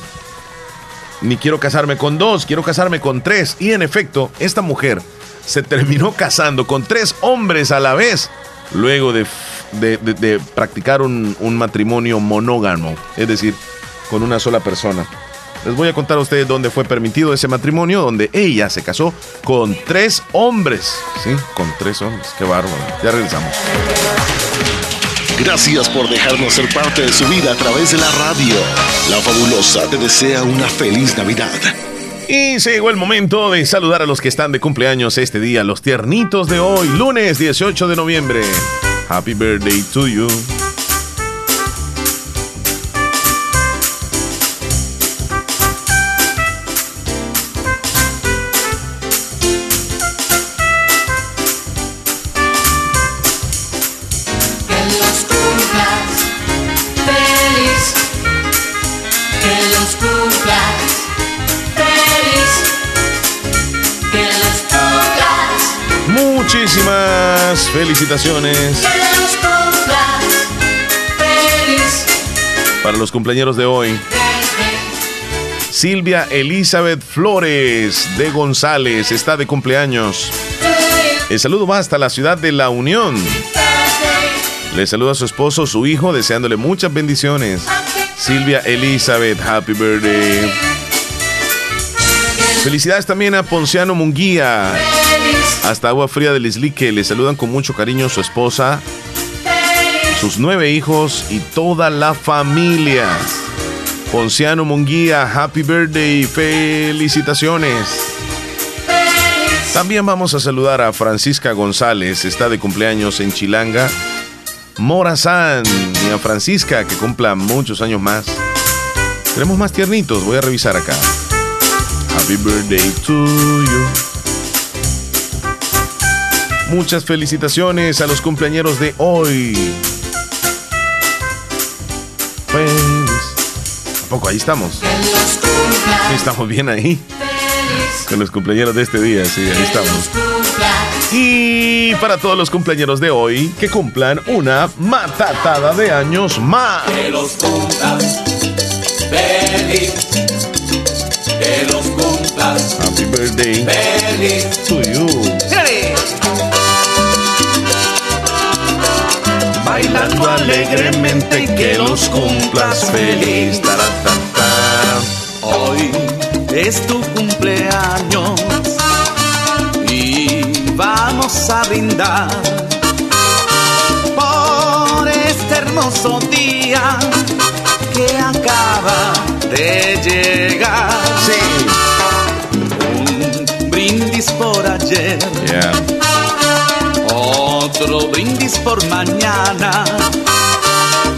ni quiero casarme con dos, quiero casarme con tres. Y en efecto, esta mujer se terminó casando con tres hombres a la vez, luego de, de- practicar un, un matrimonio monógamo, es decir, con una sola persona. Les voy a contar a ustedes dónde fue permitido ese matrimonio, donde ella se casó con tres hombres. Sí, con tres hombres. Qué bárbaro. Ya regresamos. Gracias por dejarnos ser parte de su vida a través de la radio. La fabulosa te desea una feliz Navidad. Y se llegó el momento de saludar a los que están de cumpleaños este día, los tiernitos de hoy, lunes 18 de noviembre. Happy birthday to you. Felicitaciones Que los cumplas feliz. para los cumpleaños de hoy. Silvia Elizabeth Flores de González está de cumpleaños. El saludo va hasta la ciudad de La Unión. Le saluda a su esposo, su hijo, deseándole muchas bendiciones. Silvia Elizabeth, happy birthday. Felicidades también a Ponciano Munguía. Hasta Agua Fría del Islique. Le saludan con mucho cariño su esposa, sus nueve hijos y toda la familia. Ponciano Munguía, happy birthday, felicitaciones. También vamos a saludar a Francisca González, está de cumpleaños en Chilanga. Morazán y a Francisca, que cumpla muchos años más. Tenemos más tiernitos, voy a revisar acá. Happy birthday to you. Muchas felicitaciones a los cumpleañeros de hoy. Feliz. ¿A poco ahí estamos? Estamos bien ahí. Con los cumpleañeros de este día, sí, ahí estamos. Y para todos los cumpleaños de hoy, que cumplan una matatada de años más. Que los feliz. Que los cumplas Happy birthday feliz. to you. Bailando alegremente que los cumplas feliz. Taratata. Hoy es tu cumpleaños y vamos a brindar por este hermoso día que acaba de llegar. Un brindis por ayer, otro brindis por mañana.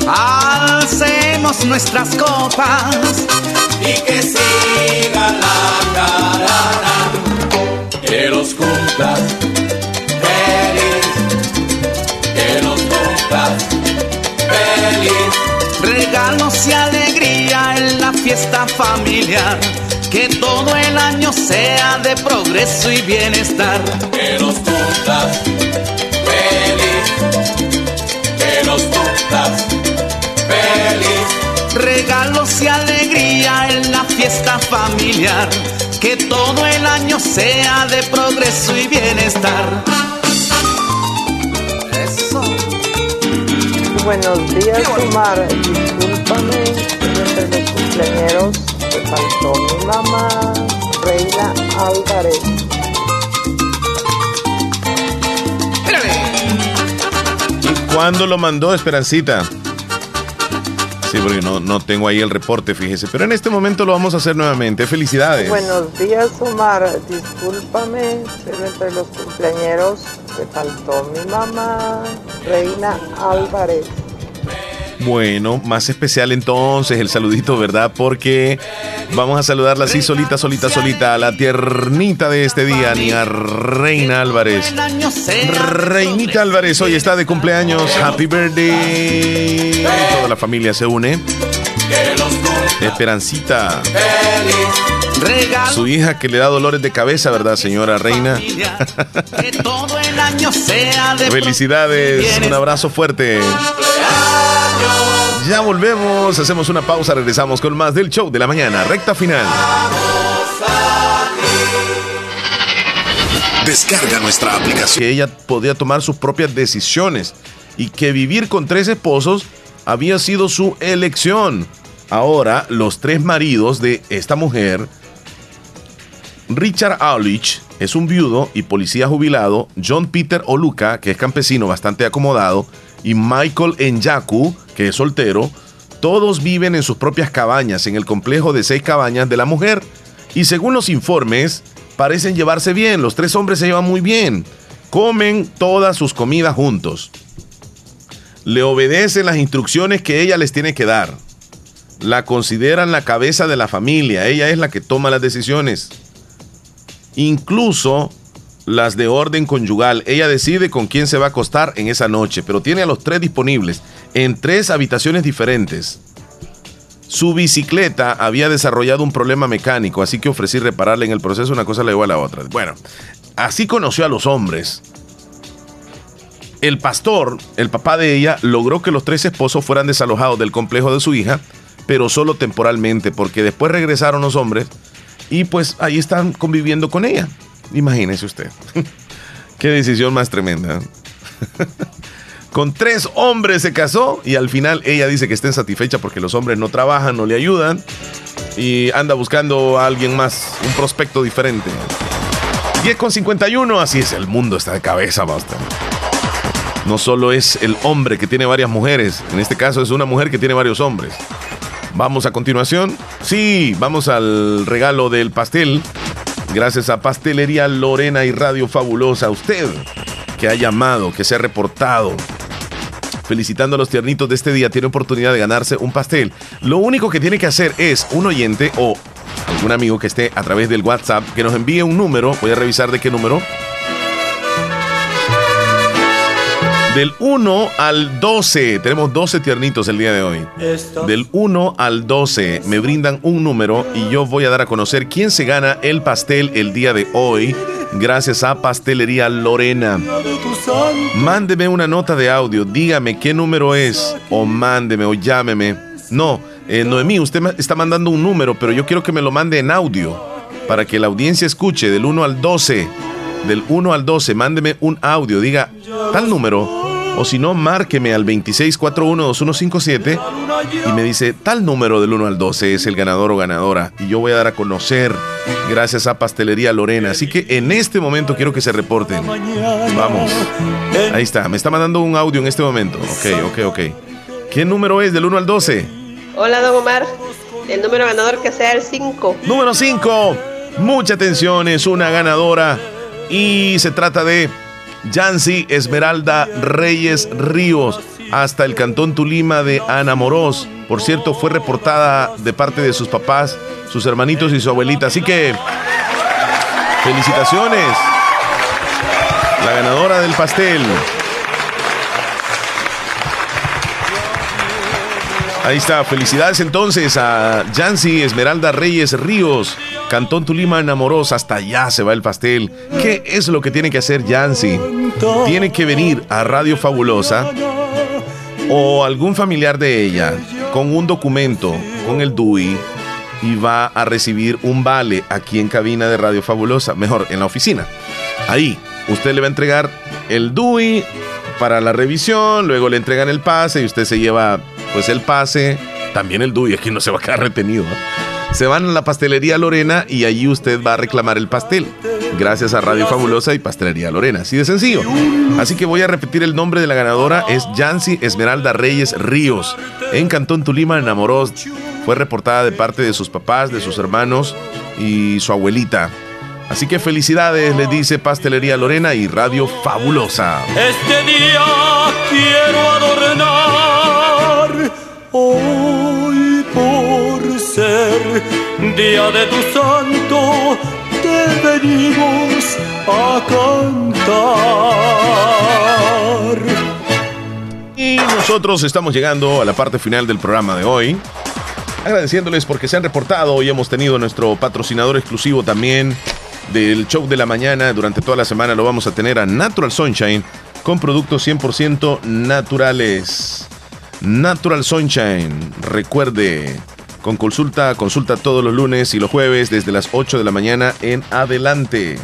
Alcemos nuestras copas y que siga la carana. Que los cumplas feliz, que los cumplas feliz. Regalos y alegría en la fiesta familiar. Que todo el año sea de progreso y bienestar. Que los cumplas feliz, que los cumplas feliz. Regalos y alegría en la fiesta familiar. Que todo el año sea de progreso y bienestar. Eso. Buenos días, Omar. Discúlpame, entre los cumpleaños te faltó mi mamá, Reina Álvarez. ¿Y cuándo lo mandó Esperancita? Sí, porque no, no tengo ahí el reporte, fíjese. Pero en este momento lo vamos a hacer nuevamente. Felicidades. Buenos días, Omar. Discúlpame, pero entre los cumpleaños te faltó mi mamá, Reina Álvarez. Bueno, más especial entonces el saludito, ¿verdad? Porque vamos a saludarla así solita, solita, solita, a la tiernita de este día, ni a Reina Álvarez. Reinita Álvarez hoy está de cumpleaños. Happy birthday. Toda la familia se une. Esperancita. Su hija que le da dolores de cabeza, ¿verdad, señora Reina? [laughs] que todo el año sea de Felicidades, un abrazo fuerte. Ya volvemos, hacemos una pausa, regresamos con más del show de la mañana, recta final. Descarga nuestra aplicación. Que ella podía tomar sus propias decisiones y que vivir con tres esposos había sido su elección. Ahora, los tres maridos de esta mujer, Richard Aulich, es un viudo y policía jubilado, John Peter Oluka, que es campesino bastante acomodado, y Michael Enyaku, que es soltero, todos viven en sus propias cabañas en el complejo de seis cabañas de la mujer. Y según los informes, parecen llevarse bien, los tres hombres se llevan muy bien, comen todas sus comidas juntos, le obedecen las instrucciones que ella les tiene que dar, la consideran la cabeza de la familia, ella es la que toma las decisiones. Incluso las de orden conyugal. Ella decide con quién se va a acostar en esa noche, pero tiene a los tres disponibles en tres habitaciones diferentes. Su bicicleta había desarrollado un problema mecánico, así que ofrecí repararle en el proceso, una cosa le llevó a la otra. Bueno, así conoció a los hombres. El pastor, el papá de ella, logró que los tres esposos fueran desalojados del complejo de su hija, pero solo temporalmente, porque después regresaron los hombres y pues ahí están conviviendo con ella. Imagínese usted. [laughs] Qué decisión más tremenda. [laughs] con tres hombres se casó y al final ella dice que está insatisfecha porque los hombres no trabajan, no le ayudan y anda buscando a alguien más, un prospecto diferente. 10 con 51, así es, el mundo está de cabeza, basta. No solo es el hombre que tiene varias mujeres, en este caso es una mujer que tiene varios hombres. Vamos a continuación. Sí, vamos al regalo del pastel. Gracias a Pastelería Lorena y Radio Fabulosa. Usted que ha llamado, que se ha reportado. Felicitando a los tiernitos de este día, tiene oportunidad de ganarse un pastel. Lo único que tiene que hacer es un oyente o algún amigo que esté a través del WhatsApp que nos envíe un número. Voy a revisar de qué número. Del 1 al 12, tenemos 12 tiernitos el día de hoy. Del 1 al 12 me brindan un número y yo voy a dar a conocer quién se gana el pastel el día de hoy gracias a Pastelería Lorena. Mándeme una nota de audio, dígame qué número es o mándeme o llámeme. No, eh, Noemí, usted me está mandando un número, pero yo quiero que me lo mande en audio para que la audiencia escuche del 1 al 12. Del 1 al 12, mándeme un audio, diga tal número o si no, márqueme al 26412157 y me dice tal número del 1 al 12 es el ganador o ganadora. Y yo voy a dar a conocer gracias a Pastelería Lorena. Así que en este momento quiero que se reporten. Vamos. Ahí está. Me está mandando un audio en este momento. Ok, ok, ok. ¿Qué número es del 1 al 12? Hola, don Omar. El número ganador que sea el 5. Número 5. Mucha atención, es una ganadora. Y se trata de Yancy Esmeralda Reyes Ríos, hasta el cantón Tulima de Ana Morós. Por cierto, fue reportada de parte de sus papás, sus hermanitos y su abuelita. Así que, felicitaciones. La ganadora del pastel. Ahí está, felicidades entonces a Yancy Esmeralda Reyes Ríos, Cantón Tulima Enamoros, hasta allá se va el pastel. ¿Qué es lo que tiene que hacer Yancy? Tiene que venir a Radio Fabulosa o algún familiar de ella con un documento, con el DUI, y va a recibir un vale aquí en cabina de Radio Fabulosa, mejor, en la oficina. Ahí, usted le va a entregar el DUI para la revisión, luego le entregan el pase y usted se lleva pues el pase, también el DUI, aquí no se va a quedar retenido. Se van a la pastelería Lorena y allí usted va a reclamar el pastel. Gracias a Radio Fabulosa y Pastelería Lorena. Así de sencillo. Así que voy a repetir el nombre de la ganadora. Es Yancy Esmeralda Reyes Ríos. En Cantón Tulima, en Amorós. Fue reportada de parte de sus papás, de sus hermanos y su abuelita. Así que felicidades, les dice Pastelería Lorena y Radio Fabulosa. Este día quiero adornar hoy por ser día de tu santo te venimos a cantar. Y nosotros estamos llegando a la parte final del programa de hoy. Agradeciéndoles porque se han reportado. Hoy hemos tenido nuestro patrocinador exclusivo también del show de la mañana. Durante toda la semana lo vamos a tener a Natural Sunshine con productos 100% naturales. Natural Sunshine, recuerde, con consulta, consulta todos los lunes y los jueves desde las 8 de la mañana en adelante.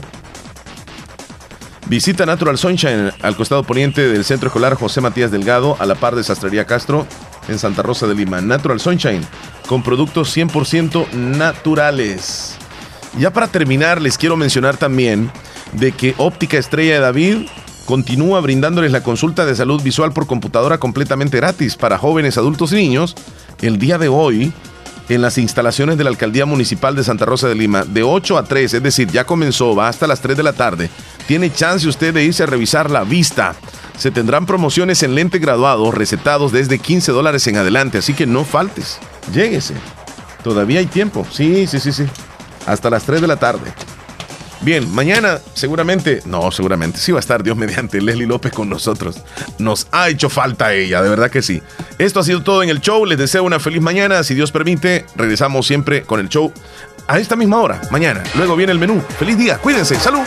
Visita Natural Sunshine al costado poniente del Centro Escolar José Matías Delgado, a la par de Sastrería Castro, en Santa Rosa de Lima. Natural Sunshine, con productos 100% naturales. Ya para terminar, les quiero mencionar también de que Óptica Estrella de David continúa brindándoles la consulta de salud visual por computadora completamente gratis para jóvenes, adultos y niños el día de hoy en las instalaciones de la Alcaldía Municipal de Santa Rosa de Lima de 8 a 3, es decir, ya comenzó, va hasta las 3 de la tarde. Tiene chance usted de irse a revisar la vista. Se tendrán promociones en lente graduado recetados desde 15 dólares en adelante, así que no faltes. Lléguese. Todavía hay tiempo. Sí, sí, sí, sí. Hasta las 3 de la tarde. Bien, mañana seguramente, no, seguramente sí va a estar Dios mediante Leslie López con nosotros. Nos ha hecho falta ella, de verdad que sí. Esto ha sido todo en el show. Les deseo una feliz mañana. Si Dios permite, regresamos siempre con el show a esta misma hora, mañana. Luego viene el menú. Feliz día, cuídense, salud.